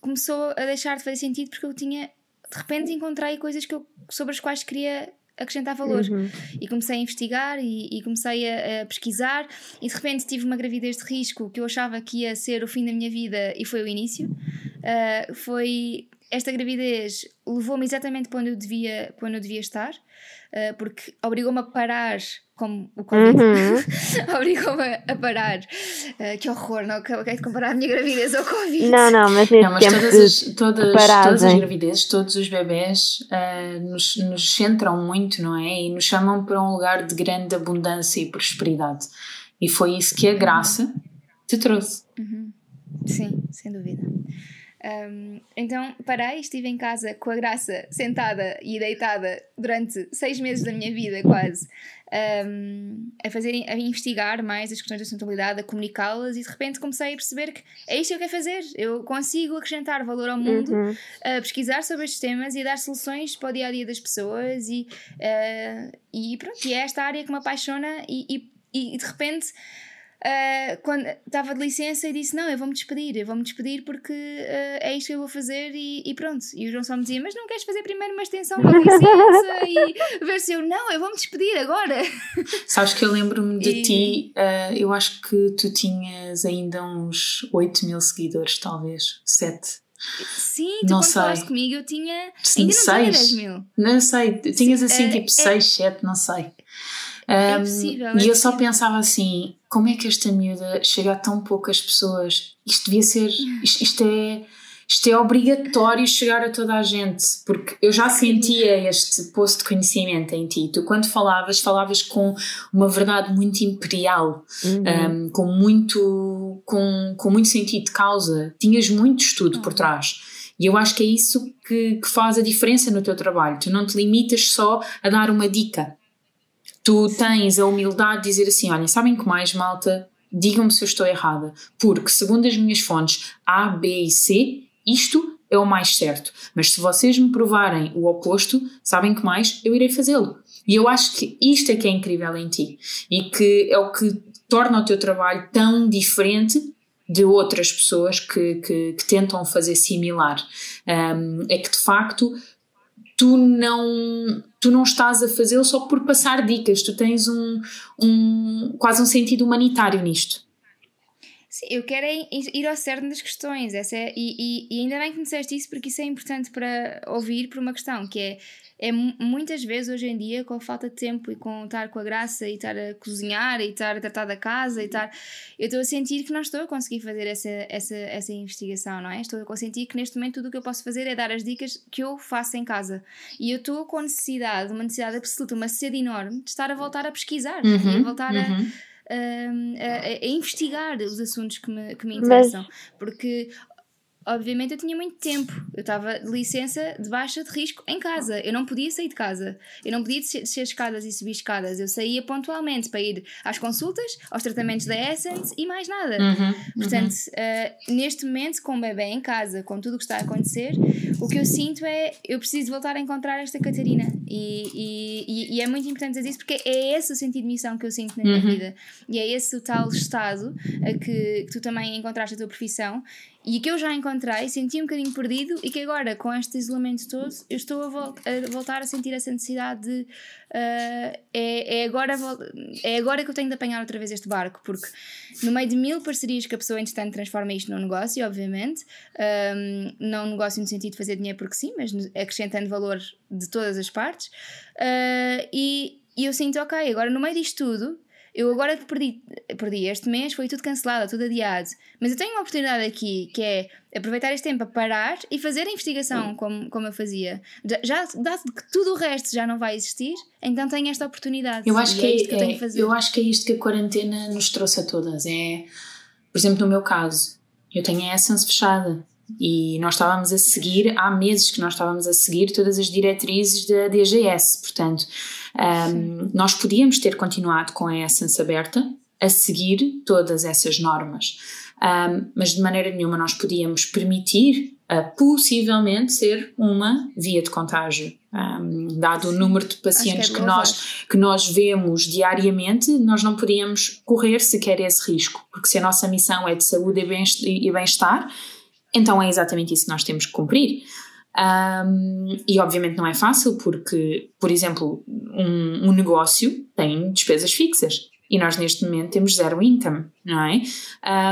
começou a deixar de fazer sentido porque eu tinha, de repente encontrei coisas que eu, sobre as quais queria acrescentar valor. Uhum. E comecei a investigar e, e comecei a, a, pesquisar e de repente tive uma gravidez de risco que eu achava que ia ser o fim da minha vida e foi o início. Uh, foi esta gravidez levou-me exatamente para onde eu devia, para onde eu devia estar, uh, porque obrigou-me a parar, como o Covid, uhum. *laughs* obrigou-me a parar. Uh, que horror, não acabei de comparar a minha gravidez ao Covid. Não, não, mas, não, mas todas, as, todas, todas as gravidezes, todos os bebés uh, nos, nos centram muito, não é? E nos chamam para um lugar de grande abundância e prosperidade. E foi isso que a graça te trouxe. Uhum. Sim, sem dúvida. Um, então parei, estive em casa com a graça sentada e deitada durante seis meses da minha vida, quase, um, a fazer, a investigar mais as questões da sustentabilidade, a comunicá-las e de repente comecei a perceber que é isto que eu quero fazer. Eu consigo acrescentar valor ao mundo, uhum. pesquisar sobre estes temas e a dar soluções para o dia a dia das pessoas e, uh, e pronto, e é esta área que me apaixona e, e, e de repente uh, quando estava de licença e disse: Não, eu vou-me despedir, eu vou-me despedir porque uh, é isto que eu vou fazer e, e, pronto. E o João só me dizia: Mas não queres fazer primeiro uma extensão da licença *laughs* e ver se eu, não, eu vou-me despedir agora. *laughs* Sabes que eu lembro-me de e... ti, uh, eu acho que tu tinhas ainda uns 8 mil seguidores, talvez, 7. Sim, tu não quando sei. falaste comigo eu tinha. Sim, ainda não seis. 10 mil. Não sei, tinhas assim tipo 6, 7, não sei. Um, é possível, e é eu só pensava assim: como é que esta miúda chega a tão poucas pessoas? Isto devia ser. Isto, isto é. isto é obrigatório chegar a toda a gente, porque eu já sentia este posto de conhecimento em ti. Tu, quando falavas, falavas com uma verdade muito imperial, uhum. um, com, muito, com, com muito sentido de causa, tinhas muito estudo por trás. E eu acho que é isso que, que faz a diferença no teu trabalho. Tu não te limitas só a dar uma dica. Tu tens a humildade de dizer assim: olha, sabem que mais, malta? Digam-me se eu estou errada, porque segundo as minhas fontes A, B e C, isto é o mais certo. Mas se vocês me provarem o oposto, sabem que mais eu irei fazê-lo. E eu acho que isto é que é incrível em ti e que é o que torna o teu trabalho tão diferente de outras pessoas que, que, que tentam fazer similar. Um, é que de facto tu não, tu não estás a fazê-lo só por passar dicas, tu tens um, um quase um sentido humanitário nisto. Sim, eu quero é ir ao cerne das questões essa é, e, e, e, ainda bem que me disseste isso porque isso é importante para ouvir por uma questão que é é muitas vezes hoje em dia, com a falta de tempo e com estar com a graça e estar a cozinhar e estar a tratar da casa e estar. Eu estou a sentir que não estou a conseguir fazer essa, essa, essa investigação, não é? Estou a sentir que neste momento tudo o que eu posso fazer é dar as dicas que eu faço em casa. E eu estou com necessidade, uma necessidade absoluta, uma sede enorme de estar a voltar a pesquar uhum, e a voltar uhum. a. A, a, a, investigar os assuntos que me, que me interessam. Mas... Porque obviamente eu tinha muito tempo. Eu estava de licença de baixa de risco em casa. Eu não podia sair de casa. Eu não podia descer escadas e subir escadas. Eu saía pontualmente para ir às consultas, aos tratamentos da Essence e mais nada. Uhum, Portanto, uhum. Uh, neste momento, com o bebê em casa, com tudo o que está a acontecer, o que eu sinto é eu preciso voltar a encontrar esta Catarina. E, e, e, é muito importante dizer isso porque é esse o sentido de missão que eu sinto na minha uhum. vida. E é esse o tal estado a que, que tu também encontraste a tua profissão e que eu já encontrei, senti um bocadinho perdido e que agora, com este isolamento todo, eu estou a, vol a voltar a sentir essa necessidade de uh, é, é, agora, é agora que eu tenho de apanhar outra vez este barco, porque no meio de mil parcerias que a pessoa, entretanto, transforma isto num negócio, obviamente, um, não um negócio no sentido de fazer dinheiro porque sim, mas acrescentando valor de todas as partes, uh, e, e eu sinto, ok, agora no meio disto tudo, eu agora que perdi, perdi este mês, foi tudo cancelado, tudo adiado. Mas eu tenho uma oportunidade aqui que é aproveitar este tempo para parar e fazer a investigação como, como eu fazia. Já, dado que tudo o resto já não vai existir, então tenho esta oportunidade. Eu acho, que, é, que eu, é, eu acho que é isto que a quarentena nos trouxe a todas. É, por exemplo, no meu caso, eu tenho a Essence fechada. E nós estávamos a seguir, há meses que nós estávamos a seguir todas as diretrizes da DGS, portanto, um, nós podíamos ter continuado com a Essence aberta, a seguir todas essas normas, um, mas de maneira nenhuma nós podíamos permitir uh, possivelmente ser uma via de contágio. Um, dado o número de pacientes que, é que, nós, que nós vemos diariamente, nós não podíamos correr sequer esse risco, porque se a nossa missão é de saúde e bem-estar, então é exatamente isso que nós temos que cumprir. Um, e obviamente não é fácil porque, por exemplo, um, um, negócio tem despesas fixas e nós neste momento temos zero income, não é?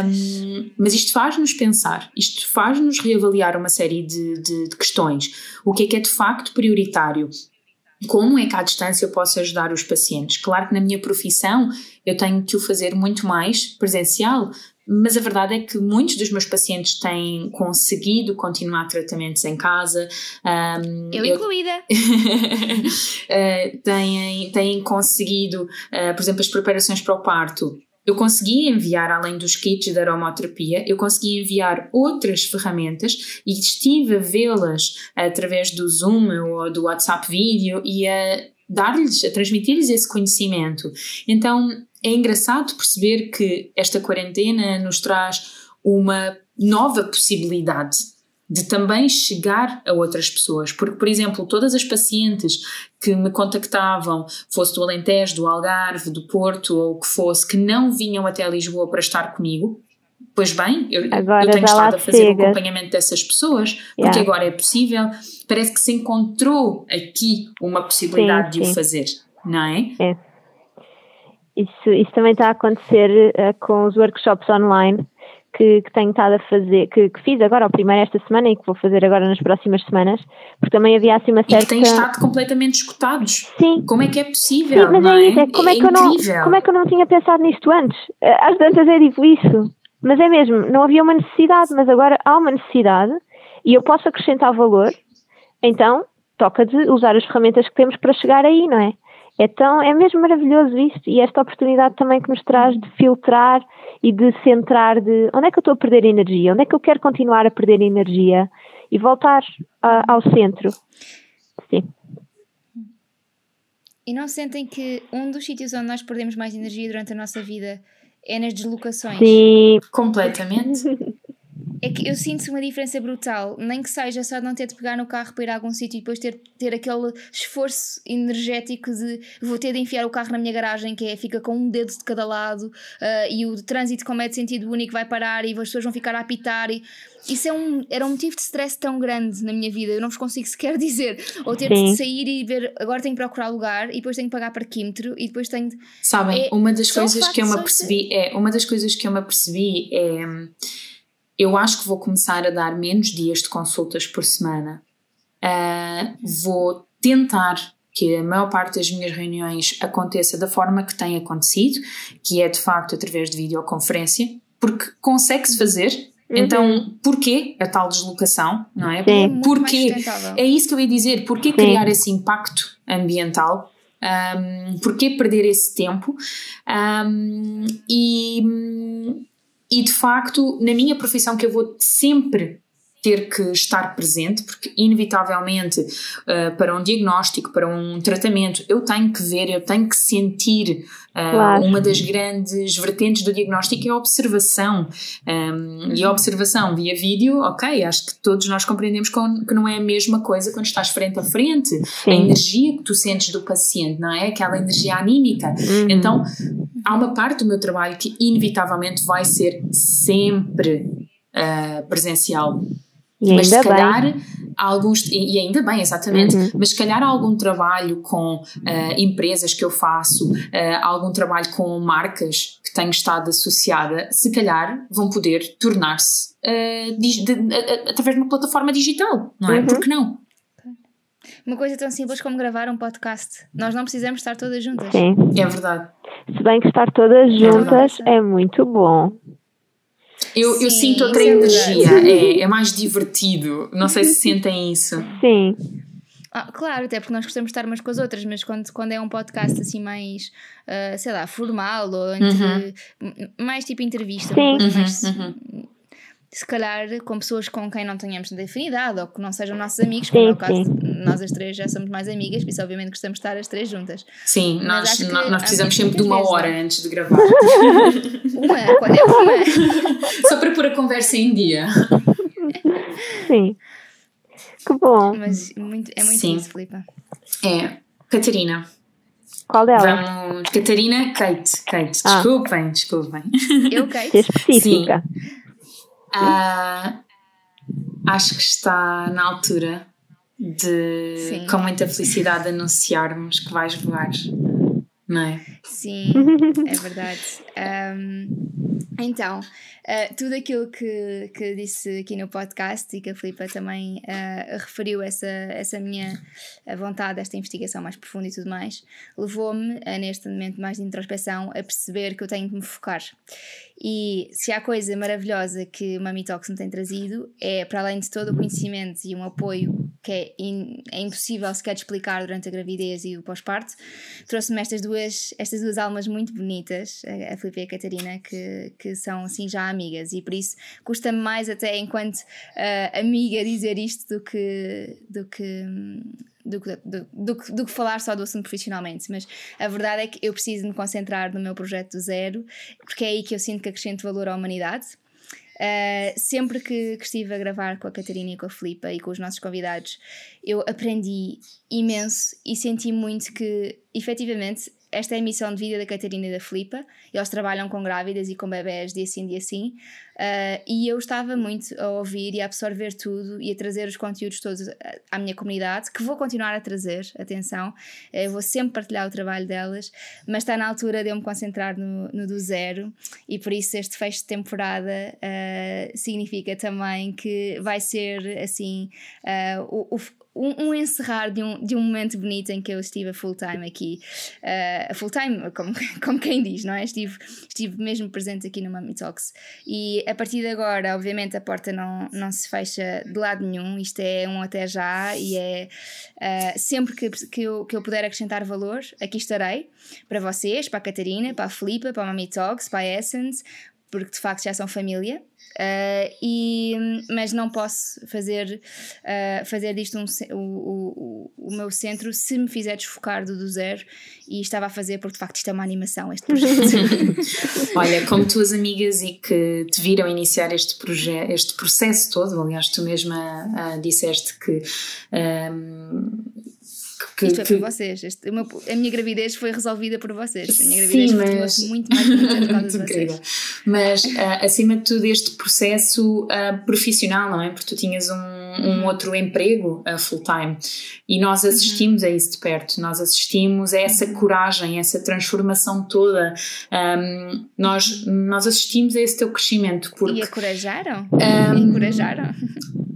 Um, mas isto faz-nos pensar, isto faz-nos reavaliar uma série de, de, de questões. O que é que é de facto prioritário? Como é que à distância eu posso ajudar os pacientes? Claro que na minha profissão eu tenho que o fazer muito mais presencial, mas a verdade é que muitos dos meus pacientes têm conseguido continuar tratamentos em casa. Um, eu, eu incluída. uh, *laughs* têm, têm conseguido, uh, por exemplo, as preparações para o parto. Eu consegui enviar, além dos kits de aromaterapia, eu consegui enviar outras ferramentas e estive a vê-las através do Zoom ou do WhatsApp vídeo e a dar-lhes, transmitir-lhes esse conhecimento. Então, é engraçado perceber que esta quarentena nos traz uma nova possibilidade de também chegar a outras pessoas. Porque, por exemplo, todas as pacientes que me contactavam, fosse do Alentejo, do Algarve, do Porto ou o que fosse, que não vinham até Lisboa para estar comigo, pois bem, eu, eu tenho estado a fazer o acompanhamento dessas pessoas, porque yeah. agora é possível. Parece que se encontrou aqui uma possibilidade sim, de sim. o fazer, não é? É. Isso, isso também está a acontecer uh, com os workshops online que, que tenho estado a fazer, que, que, fiz agora o primeiro esta semana e que vou fazer agora nas próximas semanas, porque também havia assim uma certa... E que têm estado completamente escutados. Sim. Como é que é possível, Sim, mas é, é isso, é como é, é que incrível. eu não, como é que eu não tinha pensado nisto antes? Eh, às tantas eu digo isso, mas é mesmo, não havia uma necessidade, mas agora há uma necessidade e eu posso acrescentar valor, então toca de usar as ferramentas que temos para chegar aí, não é? Então é mesmo maravilhoso isto e esta oportunidade também que nos traz de filtrar e de centrar de onde é que eu estou a perder energia, onde é que eu quero continuar a perder energia e voltar a, ao centro. Sim. E não sentem que um dos sítios onde nós perdemos mais energia durante a nossa vida é nas deslocações? Sim. Completamente. *laughs* É que eu sinto uma diferença brutal, nem que seja só de não ter de pegar no carro para ir a algum sítio e depois ter, ter aquele esforço energético de vou ter de enfiar o carro na minha garagem, que é fica com um dedo de cada lado uh, e o trânsito, como é de sentido único, vai parar e as pessoas vão ficar a apitar. E, isso é um, era um motivo de stress tão grande na minha vida, eu não vos consigo sequer *laughs* dizer. Ou ter Sim. de sair e ver, agora tenho que procurar lugar e depois tenho que pagar parquímetro e depois tenho. Sabem, é, uma das coisas que eu me apercebi é uma das coisas que eu me apercebi é eu acho que vou começar a dar menos dias de consultas por semana. Uh, vou tentar que a maior parte das minhas reuniões aconteça da forma que tem acontecido, que é de facto através de videoconferência, porque consegue-se fazer. Uhum. Então, porquê a tal deslocação, não é? Sim. Porquê? É isso que eu ia dizer. Porquê Sim. criar esse impacto ambiental? Um, porquê perder esse tempo? Um, e e de facto, na minha profissão, que eu vou sempre ter que estar presente, porque inevitavelmente uh, para um diagnóstico, para um tratamento, eu tenho que ver, eu tenho que sentir. Uh, claro. Uma das grandes vertentes do diagnóstico é a observação. Um, e a observação via vídeo, ok, acho que todos nós compreendemos que não é a mesma coisa quando estás frente a frente. Sim. A energia que tu sentes do paciente, não é? Aquela energia anímica. Uhum. Então, há uma parte do meu trabalho que inevitavelmente vai ser sempre uh, presencial. E mas se calhar bem. alguns, e ainda bem, exatamente, uhum. mas se calhar algum trabalho com uh, empresas que eu faço, uh, algum trabalho com marcas que tenho estado associada, se calhar vão poder tornar-se uh, através de uma plataforma digital, não é? Uhum. Porque não? Uma coisa tão simples como gravar um podcast. Nós não precisamos estar todas juntas. Sim. É verdade. Se bem que estar todas é juntas é, é muito bom. Eu, Sim, eu sinto outra é energia, é, é mais divertido. Não sei se sentem isso. Sim. Ah, claro, até porque nós gostamos de estar umas com as outras, mas quando, quando é um podcast assim mais, uh, sei lá, formal ou entre, uhum. mais tipo entrevista, Sim. Mais, uhum se calhar com pessoas com quem não tenhamos tanta afinidade ou que não sejam nossos amigos, como é o caso, nós as três já somos mais amigas, por isso obviamente gostamos de estar as três juntas. Sim, nós, nós precisamos sempre de uma hora não. antes de gravar. *laughs* uma, quando é uma. *laughs* Só para pôr a conversa em dia. Sim. Que bom. Mas muito, é muito Sim. isso, Filipe. É. Catarina. Qual dela? Vamos. Catarina, Kate. Kate, ah. desculpem, desculpem. Eu, Kate. específica. Sim. Uh, acho que está na altura de, Sim. com muita felicidade, anunciarmos que vais voar, não é? Sim, *laughs* é verdade. Um, então, uh, tudo aquilo que, que disse aqui no podcast e que a Filipa também uh, referiu essa, essa minha vontade, esta investigação mais profunda e tudo mais, levou-me, neste momento mais de introspeção, a perceber que eu tenho que me focar. E se há coisa maravilhosa que uma Mitox me tem trazido, é para além de todo o conhecimento e um apoio que é, in, é impossível sequer explicar durante a gravidez e o pós-parto, trouxe-me estas duas, estas duas almas muito bonitas, a, a Filipe e a Catarina, que, que são assim já amigas, e por isso custa-me mais até enquanto uh, amiga dizer isto do que. Do que do, do, do, do, que falar só do assunto profissionalmente, mas a verdade é que eu preciso me concentrar no meu projeto do zero, porque é aí que eu sinto que acrescento valor à humanidade. Uh, sempre que, que, estive a gravar com a Catarina e com a Filipa e com os nossos convidados, eu aprendi imenso e senti muito que, efetivamente, esta é a missão de vida da Catarina e da Filipa. Eles trabalham com grávidas e com bebés de assim de assim. Uh, e eu estava muito a ouvir e a absorver tudo e a trazer os conteúdos todos à minha comunidade, que vou continuar a trazer, atenção. Eu vou sempre partilhar o trabalho delas, mas está na altura de eu me concentrar no, no do zero e por isso este fecho de temporada uh, significa também que vai ser assim uh, o, o um, um, encerrar de um, de um momento bonito em que eu estive a full time aqui, uh, full time, como, *laughs* como quem diz, não é? Estive, estive mesmo presente aqui no Mummy Talks. E a partir de agora, obviamente, a porta não, não se fecha de lado nenhum, isto é um até já e é uh, sempre que, que, eu, que eu puder acrescentar valor, aqui estarei para vocês, para a Catarina, para a Filipa, para a Mummy Talks, para a Essence, porque de facto já são família. Uh, e, mas não posso fazer, uh, fazer disto um, o, o, o meu centro se me fizer desfocar do, do zero e estava a fazer porque de facto isto é uma animação este projeto. *laughs* *laughs* Olha, como tuas amigas e que te viram iniciar este, projeto, este processo todo, aliás tu mesma uh, disseste que um, que, Isto foi por vocês. Este, meu, a minha gravidez foi resolvida por vocês. A minha gravidez Sim, mas... foi muito mais bonita por *laughs* incrível. Mas, uh, acima de tudo, este processo uh, profissional, não é? Porque tu tinhas um, um uhum. outro emprego uh, full-time e nós uhum. assistimos uhum. a isso de perto. Nós assistimos a essa uhum. coragem, a essa transformação toda. Um, nós, nós assistimos a esse teu crescimento. Porque, e encorajaram? Um, *laughs* encorajaram?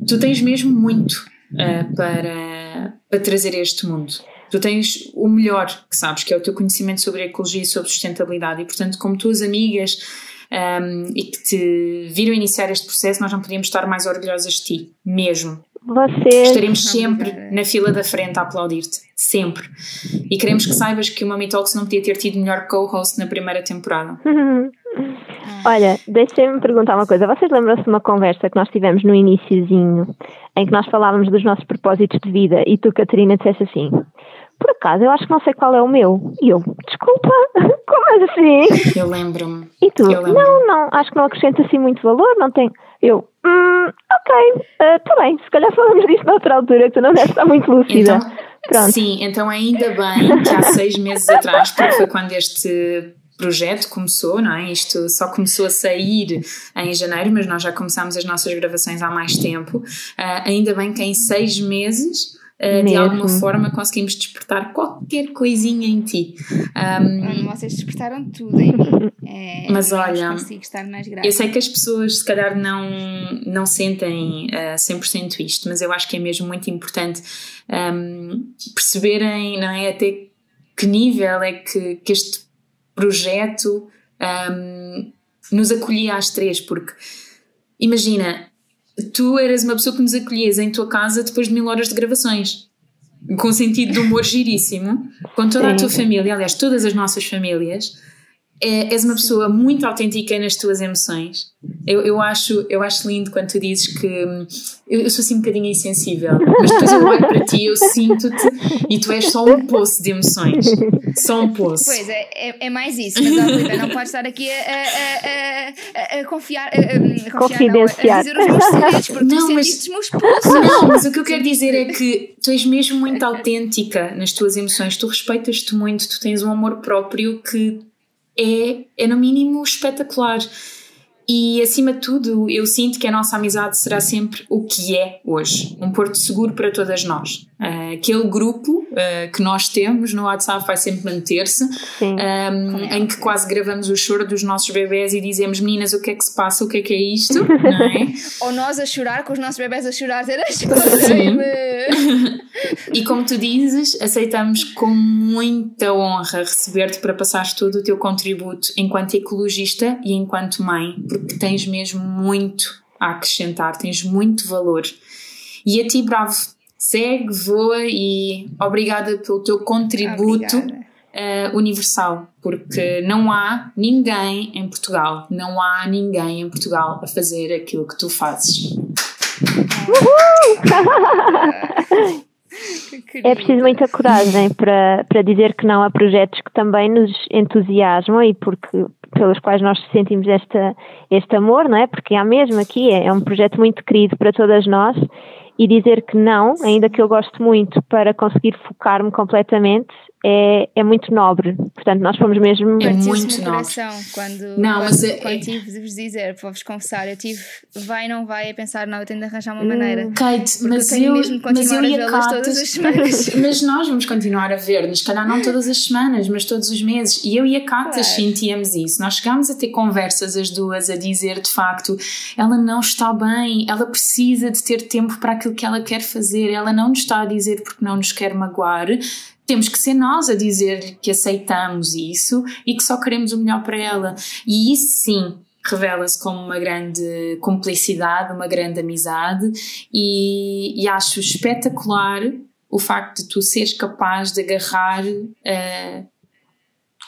Tu tens mesmo muito uh, para, para trazer a este mundo. Tu tens o melhor que sabes, que é o teu conhecimento sobre ecologia e sobre sustentabilidade, e portanto, como tuas amigas um, ehm, e que te viram iniciar este processo, nós não podíamos estar mais orgulhosas de ti, mesmo. Vocês... Estaremos *laughs* sempre na fila da frente a aplaudir-te, sempre. E queremos que saibas que o Mami Talks não podia ter tido melhor co-host na primeira temporada. *laughs* Olha, deixem-me perguntar uma coisa. Vocês lembram-se de uma conversa que nós tivemos no iníciozinho, em que nós falávamos dos nossos propósitos de vida e tu, Catarina, disseste assim: Por acaso, eu acho que não sei qual é o meu. E eu, desculpa, *laughs* como assim? Eu lembro-me. E tu, lembro não, não, acho que não acrescenta assim muito valor, não tem. Eu, hum, ok, está uh, bem, se calhar falamos disso noutra altura, que tu não deves estar muito lúcida. Então, Pronto. Sim, então ainda bem que há seis meses atrás, porque foi quando este projeto começou, não é? Isto só começou a sair em janeiro, mas nós já começámos as nossas gravações há mais tempo. Uh, ainda bem que em seis meses. Uh, de alguma forma conseguimos despertar qualquer coisinha em ti. Um, vocês despertaram tudo em mim. É, mas olha, eu sei que as pessoas se calhar não, não sentem uh, ah, 100% isto, mas eu acho que é mesmo muito importante um, perceberem não é, até que nível é que, que este projeto um, nos acolhia às três, porque imagina, tu eras uma pessoa que nos acolhias em tua casa depois de mil horas de gravações, com sentido de humor giríssimo, com toda a tua família, aliás, todas as nossas famílias é, és uma pessoa muito autêntica nas tuas emoções. Eu, eu, acho, eu acho lindo quando tu dizes que hum, eu, eu, sou assim um bocadinho insensível, mas depois eu olho para ti, eu sinto-te e tu és só um poço de emoções. Só um poço. Pois é, é, é mais isso, mas Alvita, não podes estar aqui a, a, a, a confiar, a, confiar não, a dizer os meus segredos, porque não, tu mas, os meus poços. Não, mas o que eu quero dizer é que tu és mesmo muito autêntica nas tuas emoções, tu respeitas-te muito, tu tens um amor próprio que é, é no mínimo espetacular. E acima de tudo, eu sinto que a nossa amizade será sempre o que é hoje um porto seguro para todas nós. Uh, aquele grupo uh, que nós temos no WhatsApp vai sempre manter-se, um, em que quase gravamos o choro dos nossos bebés e dizemos: Meninas, o que é que se passa? O que é que é isto? *laughs* Não é? Ou nós a chorar, com os nossos bebés a chorar, *laughs* Sim. *laughs* e como tu dizes, aceitamos com muita honra receber-te para passares todo o teu contributo enquanto ecologista e enquanto mãe porque tens mesmo muito a acrescentar, tens muito valor. E a ti, bravo, segue, voa e obrigada pelo teu contributo uh, universal, porque não há ninguém em Portugal, não há ninguém em Portugal a fazer aquilo que tu fazes. *laughs* É preciso muita coragem para, para dizer que não a projetos que também nos entusiasmam e porque pelos quais nós sentimos esta, este amor, não é? Porque há mesmo aqui, é, é um projeto muito querido para todas nós e dizer que não, ainda que eu gosto muito para conseguir focar-me completamente, é, é muito nobre. Portanto, nós fomos mesmo. É muito no nobre. coração quando, Não, quando, mas é- quando é- tive de vos dizer, para vos confessar, eu tive vai não vai a pensar, não, eu tenho de arranjar Hum. uma maneira. Kate, mas eu eu, mas eu a e a Kate, todas as semanas. *laughs* mas nós vamos continuar a ver-nos, se calhar não todas as semanas, mas todos os meses. E eu e a Kate Claro. sentíamos isso. Nós chegámos a ter conversas as duas a dizer de facto, ela não está bem, ela precisa de ter tempo para aquilo que ela quer fazer, ela não nos está a dizer porque não nos quer magoar. Temos que ser nós a dizer que aceitamos isso e que só queremos o melhor para ela. E isso sim revela-se como uma grande cumplicidade, uma grande amizade e, e acho espetacular o facto de tu seres capaz de agarrar eh,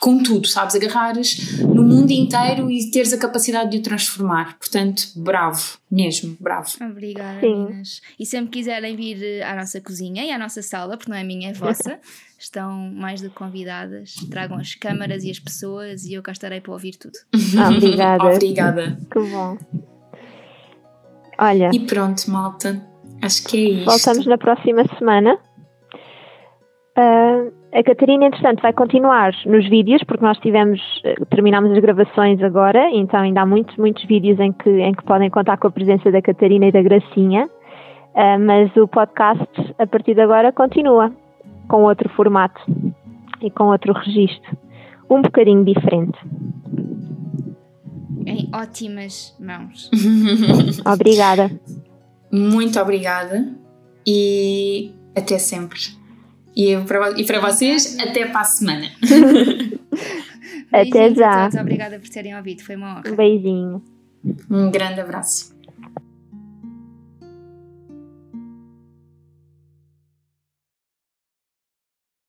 com tudo, sabes? Agarrares no mundo inteiro e teres a capacidade de o transformar. Portanto, bravo, mesmo, bravo. Obrigada, Sim. meninas. E sempre quiserem vir eh, à nossa cozinha e à nossa sala, porque não é minha, é vossa, *laughs* estão mais do que convidadas. Tragam as câmaras e as pessoas e eu cá estarei para ouvir tudo. Ah, obrigada. Obrigada. Que bom. Olha, E pronto, malta. Acho que é isto. voltamos na próxima semana. Ah, a Catarina, entretanto, vai continuar nos vídeos, porque nós tivemos, eh, terminamos as gravações agora, então ainda há muitos, muitos vídeos em que, em que podem contar com a presença da Catarina e da Gracinha. Ah, mas o podcast, a partir de agora, continua com outro formato e com outro registro. Um bocadinho diferente. Em ótimas mãos. *laughs* Obrigada. Muito obrigada e até sempre. E, para, e para vocês, até para a semana. *laughs* Até já. todos. Obrigada por terem ouvido. Foi uma honra. Um beijinho. Um grande abraço.